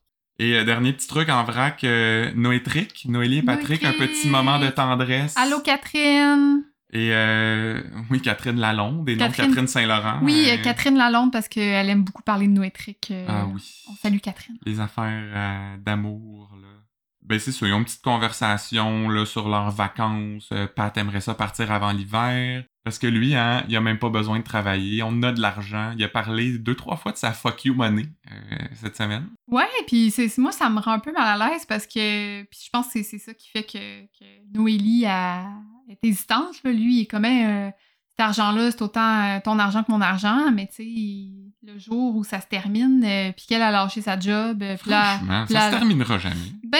Et euh, dernier petit truc en vrac, euh, Noétric, Noélie et Patrick, un petit moment de tendresse. Allô, Catherine! Et euh, oui, Catherine Lalonde, et non Catherine- Saint-Laurent. Oui, euh, euh, Catherine Lalonde, parce qu'elle aime beaucoup parler de Noétric. euh, Ah oui. On salue Catherine. Les affaires d'amour, là. ben c'est ça, ils ont une petite conversation là, sur leurs vacances. Pat aimerait ça partir avant l'hiver. Parce que lui, hein, il a même pas besoin de travailler. On a de l'argent. Il a parlé deux, trois fois de sa fuck you money euh, cette semaine. Ouais, puis moi, ça me rend un peu mal à l'aise parce que puis je pense que c'est ça qui fait que, que Noélie a, est hésitante. Là. Lui, il est comme euh, cet argent-là, c'est autant euh, ton argent que mon argent, mais tu sais, le jour où ça se termine, euh, puis qu'elle a lâché sa job, euh, puis là, Franchement, puis ça là- se terminera jamais. ben,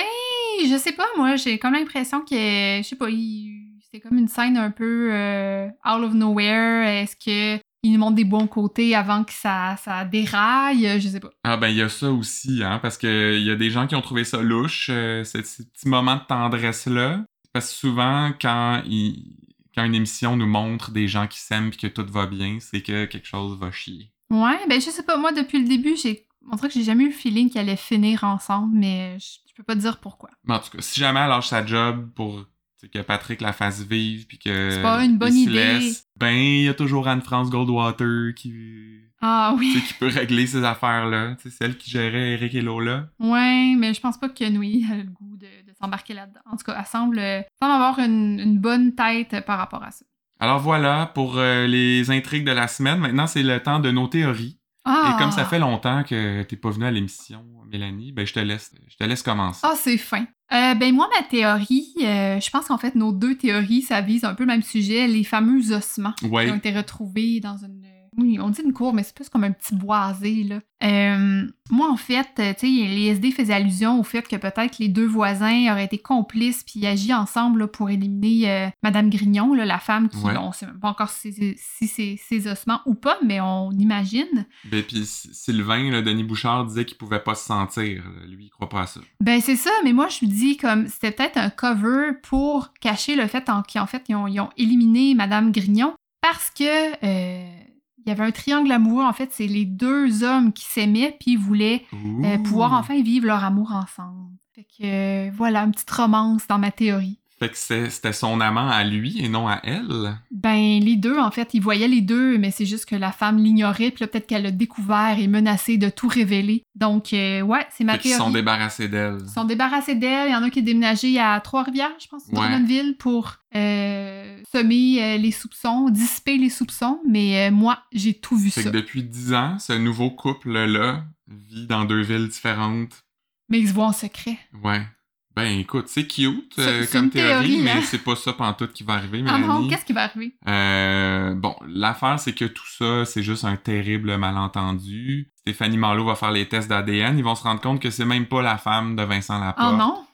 je sais pas, moi, j'ai comme l'impression que, je sais pas, il- c'est comme une scène un peu euh, out of nowhere. Est-ce que il nous montre des bons côtés avant que ça, ça déraille? Je sais pas. Ah ben il y a ça aussi, hein, parce que il y a des gens qui ont trouvé ça louche, euh, ce, ce petit moment de tendresse-là. Parce que souvent, quand, il, quand une émission nous montre des gens qui s'aiment et que tout va bien, c'est que quelque chose va chier. Ouais, ben, je sais pas, moi, depuis le début, j'ai. On dirait que j'ai jamais eu le feeling qu'ils allaient finir ensemble, mais je, je peux pas te dire pourquoi. En tout cas, si jamais elle lâche sa job pour que Patrick la fasse vivre puis que C'est pas une bonne il idée. laisse, ben il y a toujours Anne-France Goldwater qui, Ah tu oui. sais, qui peut régler ces affaires-là. Tu sais, celle qui gérait Eric et Lola. Ouais, mais je pense pas que Nui a le goût de, de s'embarquer là-dedans. En tout cas, elle semble, euh, semble avoir une, une bonne tête par rapport à ça. Alors voilà pour euh, les intrigues de la semaine. Maintenant, c'est le temps de nos théories. Ah! Et comme ça fait longtemps que t'es pas venue à l'émission, Mélanie, ben je te laisse, je te laisse commencer. Ah, c'est fin. Euh, ben moi, ma théorie, euh, je pense qu'en fait, nos deux théories, ça vise un peu le même sujet, les fameux ossements Ouais. qui ont été retrouvés dans une... Oui, on dit une cour, mais c'est plus comme un petit boisé, là. Euh, moi, en fait, euh, tu sais, les SD faisaient allusion au fait que peut-être les deux voisins auraient été complices puis agi ensemble là, pour éliminer euh, Madame Grignon, là, la femme qui, Ouais. on sait même pas encore si c'est si ses ossements ou pas, mais on imagine. Ben, puis Sylvain, là, Denis Bouchard disait qu'il pouvait pas se sentir. Lui, il croit pas à ça. Ben c'est ça, mais moi je me dis comme c'était peut-être un cover pour cacher le fait en, qu'en fait ils ont, ils ont éliminé Madame Grignon parce que euh, il y avait un triangle amoureux. En fait, c'est les deux hommes qui s'aimaient puis ils voulaient euh, pouvoir enfin vivre leur amour ensemble. Fait que euh, voilà, une petite romance dans ma théorie. Fait que c'était son amant à lui et non à elle? Ben les deux, en fait, ils voyaient les deux, mais c'est juste que la femme l'ignorait puis là peut-être qu'elle a découvert et menacé de tout révéler. Donc euh, ouais, c'est ma Fait théorie. sont débarrassés d'elle. Ils sont débarrassés d'elle. Il y en a qui est déménagé à Trois-Rivières, je pense, Ouais. Drummondville, pour euh, semer euh, les soupçons, dissiper les soupçons. Mais moi, j'ai tout vu Fait ça. que depuis 10 ans, ce nouveau couple-là vit dans deux villes différentes. Mais ils se voient en secret. Ouais. Ben écoute, c'est cute euh, comme théorie, théorie, mais hein? c'est pas ça pantoute qui va arriver, Ah Mélanie. non, qu'est-ce qui va arriver? Euh, bon, l'affaire, c'est que tout ça, c'est juste un terrible malentendu. Stéphanie Marlowe va faire les tests d'ADN. Ils vont se rendre compte que c'est même pas la femme de Vincent Laporte. Oh non?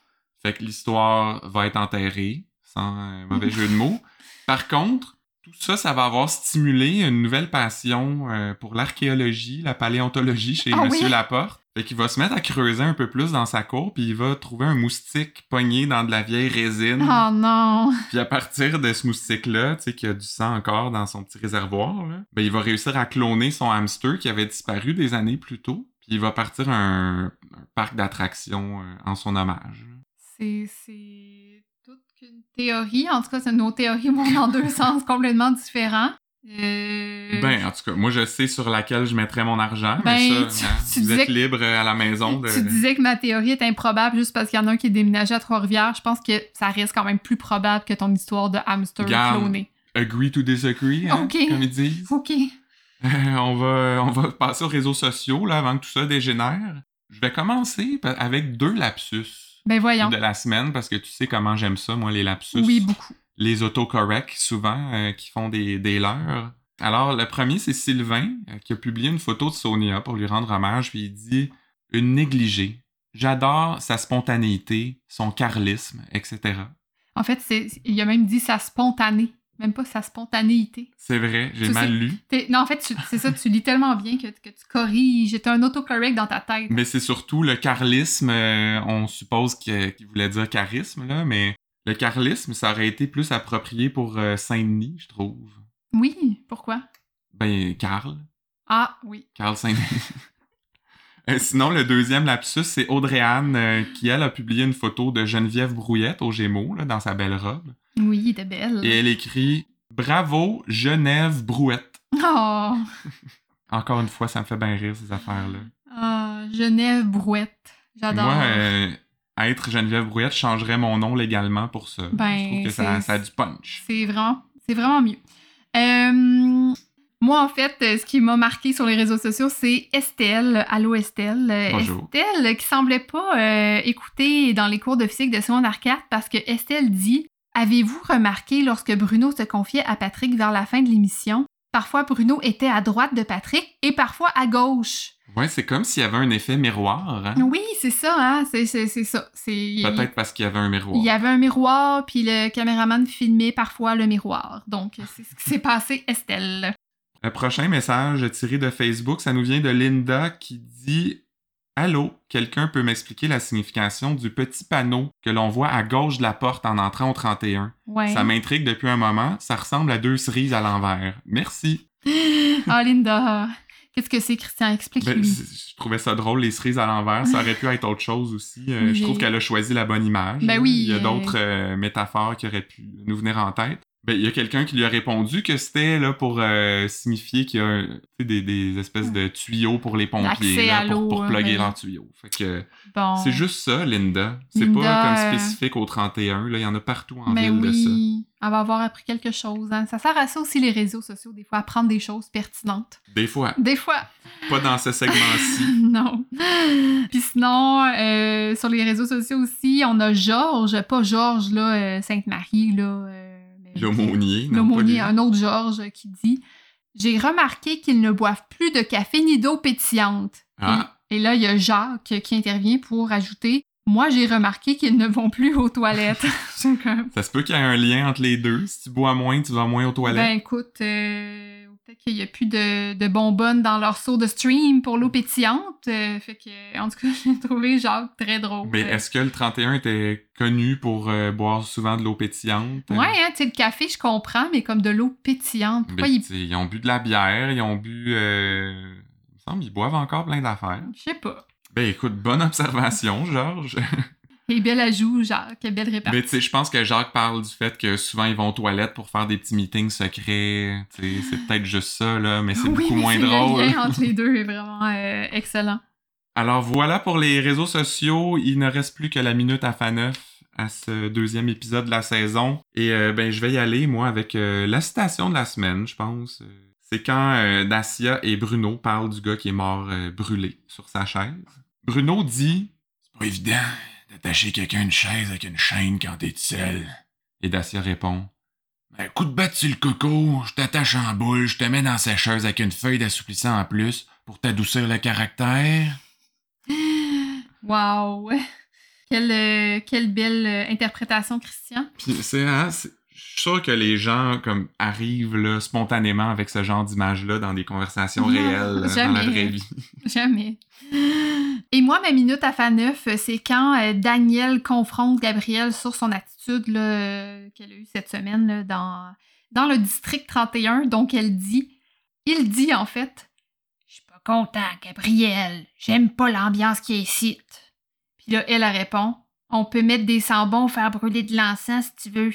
Fait que l'histoire va être enterrée, sans euh, mauvais jeu de mots. Par contre, tout ça, ça va avoir stimulé une nouvelle passion euh, pour l'archéologie, la paléontologie chez Ah Monsieur oui? Laporte. Fait qu'il va se mettre à creuser un peu plus dans sa cour, puis il va trouver un moustique pogné dans de la vieille résine. Oh non! Puis à partir de ce moustique-là, tu sais, qui a du sang encore dans son petit réservoir, là, ben, il va réussir à cloner son hamster qui avait disparu des années plus tôt. Puis il va partir un, un parc d'attractions euh, en son hommage. C'est, c'est toute une théorie. En tout cas, nos théories vont dans deux sens complètement différents. Euh, Ben, en tout cas, moi, je sais sur laquelle je mettrais mon argent, Ben, mais tu- ça, hein, tu vous disais êtes que- libre à la maison de... Tu disais que ma théorie est improbable juste parce qu'il y en a un qui est déménagé à Trois-Rivières. Je pense que ça reste quand même plus probable que ton histoire de hamster Garde. cloné. Agree to disagree, hein, Ok. comme ils disent. OK. Euh, on, va, on va passer aux réseaux sociaux, là, avant que tout ça dégénère. Je vais commencer avec deux lapsus Ben voyons. de la semaine, parce que tu sais comment j'aime ça, moi, les lapsus. Oui, beaucoup. les autocorrects souvent euh, qui font des, des leurs. Alors, le premier, c'est Sylvain euh, qui a publié une photo de Sonia pour lui rendre hommage, puis il dit Une négligée. J'adore sa spontanéité, son carlisme, etc. En fait, il a même dit sa spontanée. Même pas sa spontanéité. C'est vrai, j'ai mal lu. Non, en fait, c'est ça, tu lis tellement bien que, que tu corriges. T'as un autocorrect dans ta tête. Mais c'est surtout le carlisme, euh, on suppose qu'il voulait dire charisme, là, mais le carlisme, ça aurait été plus approprié pour euh, Saint-Denis, je trouve. Oui, pourquoi? Ben, Carl. Ah, oui. Carl Saint-Denis. Euh, Sinon, le deuxième lapsus, c'est Audrey-Anne euh, qui, elle, a publié une photo de Geneviève Brouillette au Gémeaux, là, dans sa belle robe. Oui, il était belle. Et elle écrit « Bravo, Genève Brouette Oh! ». Encore une fois, ça me fait bien rire, ces affaires-là. Ah, Genève Brouette. J'adore. Moi, euh, être Geneviève Brouillette, je changerais mon nom légalement pour ça. Ben, je trouve que ça, ça a du punch. C'est vraiment, c'est vraiment mieux. Euh, moi, en fait, euh, ce qui m'a marqué sur les réseaux sociaux, c'est Estelle. Allô, Estelle. Bonjour. Estelle, qui semblait pas euh, écouter dans les cours de physique de secondaire 4 parce que Estelle dit Avez-vous remarqué lorsque Bruno se confiait à Patrick vers la fin de l'émission? Parfois, Bruno était à droite de Patrick et parfois à gauche. Ouais, c'est comme s'il y avait un effet miroir. hein? Oui, c'est ça, hein? C'est, c'est, c'est ça. C'est, Peut-être parce qu'il y avait un miroir. Il y avait un miroir, puis le caméraman filmait parfois le miroir. Donc, c'est ce qui s'est passé, Estelle. Le prochain message tiré de Facebook, ça nous vient de Linda qui dit Allô, quelqu'un peut m'expliquer la signification du petit panneau que l'on voit à gauche de la porte en entrant au 31 Ouais. Ça m'intrigue depuis un moment, ça ressemble à deux cerises à l'envers. Merci. Ah, Linda. Qu'est-ce que c'est, Christian? Ben, Explique-lui. c- je trouvais ça drôle, les cerises à l'envers. Ça aurait pu être autre chose aussi. Euh. Je trouve qu'elle a choisi la bonne image. Ben oui, Il y a euh, d'autres euh, métaphores qui auraient pu nous venir en tête. Ben, il y a quelqu'un qui lui a répondu que c'était là pour euh, signifier qu'il y a des, des espèces de tuyaux pour les pompiers là, pour, pour hein, plugger oui. leurs tuyaux. Fait que Bon. c'est juste ça, Linda. C'est pas comme euh, spécifique au 31. Là, il y en a partout en Mais ville de ça. oui, elle va avoir appris quelque chose. hein. Ça sert à ça aussi, les réseaux sociaux, des fois, apprendre des choses pertinentes. Des fois, Des fois. pas dans ce segment-ci. non. Puis sinon, euh, sur les réseaux sociaux aussi, on a Georges, pas Georges, là, euh, Sainte-Marie, là. L'aumônier. un autre Georges qui dit J'ai remarqué qu'ils ne boivent plus de café ni d'eau pétillante. Ah. Et, et là, il y a Jacques qui intervient pour ajouter Moi, j'ai remarqué qu'ils ne vont plus aux toilettes. Ça se peut qu'il y ait un lien entre les deux. Si tu bois moins, tu vas moins aux toilettes. Ben écoute, euh, peut-être qu'il n'y a plus de, de bonbonnes dans leur seau de stream pour l'eau pétillante. euh, fait que, en tout cas, j'ai trouvé Jacques très drôle. Mais est-ce que le 31 était connu pour euh, boire souvent de l'eau pétillante? Ouais, hein, tu sais, le café, je comprends, mais comme de l'eau pétillante. Pourquoi ils... ils ont bu de la bière, ils ont bu... euh, Il me semble qu'ils boivent encore plein d'affaires. Je sais pas. Ben écoute, bonne observation, Georges. Et belle ajout, Jacques, quelle belle répartie. Mais tu sais, je pense que Jacques parle du fait que souvent ils vont aux toilettes pour faire des petits meetings secrets. C'est peut-être juste ça, là, mais c'est Oui, beaucoup mais moins c'est le drôle. lien entre les deux est vraiment euh, excellent. Alors voilà pour les réseaux sociaux. Il ne reste plus que la minute à Faneuf à ce deuxième épisode de la saison. Et euh, ben je vais y aller, moi, avec euh, la citation de la semaine, je pense. C'est quand Dacia et Bruno parlent du gars qui est mort brûlé sur sa chaise. Bruno dit C'est pas évident d'attacher quelqu'un à une chaise avec une chaîne quand t'es seul. Et Dacia répond ben, coup de batte sur le coco, je t'attache en boule, je te mets dans la sécheuse avec une feuille d'assouplissant en plus pour t'adoucir le caractère. Wow! Quelle, euh, quelle belle euh, interprétation, Christian. Puis c'est, hein, suis sûr que les gens comme arrivent là, spontanément avec ce genre d'image-là dans des conversations réelles euh, dans la vraie vie. Jamais. Et moi, ma minute à fa neuf, c'est quand euh, Danielle confronte Gabrielle sur son attitude là, euh, qu'elle a eue cette semaine là, dans, dans le district 31. Donc, elle dit, il dit en fait, Je suis pas content, Gabrielle. J'aime pas l'ambiance qui est ici. Puis là, elle, elle répond, On peut mettre des sambons, faire brûler de l'encens si tu veux.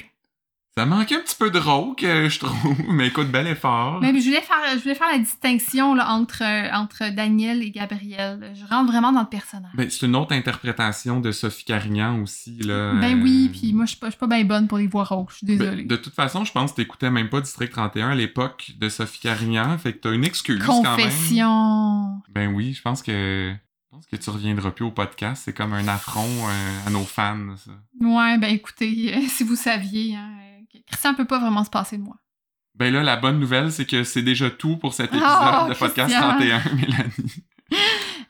Ça manque un petit peu de rauque, euh, je trouve, mais écoute, bel effort. Mais je voulais faire, je voulais faire la distinction là, entre, euh, entre Danielle et Gabrielle. Je rentre vraiment dans le personnage. Ben, c'est une autre interprétation de Sophie Carignan aussi. Là, Ben euh, oui, puis moi, je suis pas, je suis pas bien bonne pour les voix rauques, je suis ben, désolée. de toute façon, je pense que t'écoutais même pas District 31 à l'époque de Sophie Carignan, fait que t'as une excuse quand même. Confession. Ben oui, je pense que je pense que tu reviendras plus au podcast. C'est comme un affront euh, à nos fans, ça. Ouais, ben écoutez, euh, si vous saviez, hein, euh, Christian peut pas vraiment se passer de moi. Ben là, la bonne nouvelle, c'est que c'est déjà tout pour cet épisode Oh, de Podcast Christian. 31, Mélanie.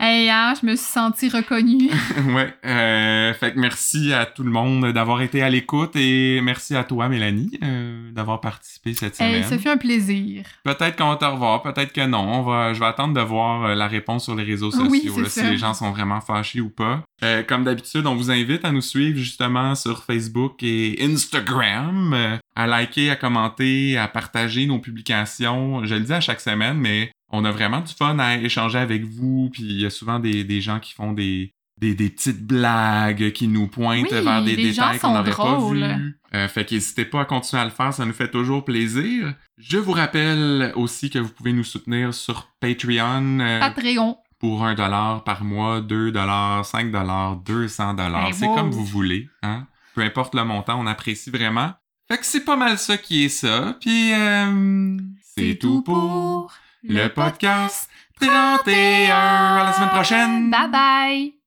Hey, hein, je me suis sentie reconnue. ouais, euh, fait que merci à tout le monde d'avoir été à l'écoute et merci à toi, Mélanie, euh, d'avoir participé cette semaine. Hey, ça fait un plaisir. Peut-être qu'on va te revoir, peut-être que non. On va, je vais attendre de voir euh, la réponse sur les réseaux sociaux, Oui, là, si les gens sont vraiment fâchés ou pas. Euh, comme d'habitude, on vous invite à nous suivre justement sur Facebook et Instagram, euh, à liker, à commenter, à partager nos publications. Je le dis à chaque semaine, mais on a vraiment du fun à échanger avec vous. Puis il y a souvent des, des gens qui font des, des, des petites blagues qui nous pointent Oui, vers des détails qu'on n'aurait pas vus. Euh, fait qu'hésitez pas à continuer à le faire, ça nous fait toujours plaisir. Je vous rappelle aussi que vous pouvez nous soutenir sur Patreon. euh, Patreon. pour un dollar par mois, 2 dollars, 5 dollars, 200 dollars. Hey, c'est comme vous voulez, hein? Peu importe le montant, on apprécie vraiment. Fait que c'est pas mal ça qui est ça. Puis euh, c'est tout pour le podcast 31. À la semaine prochaine. Bye bye!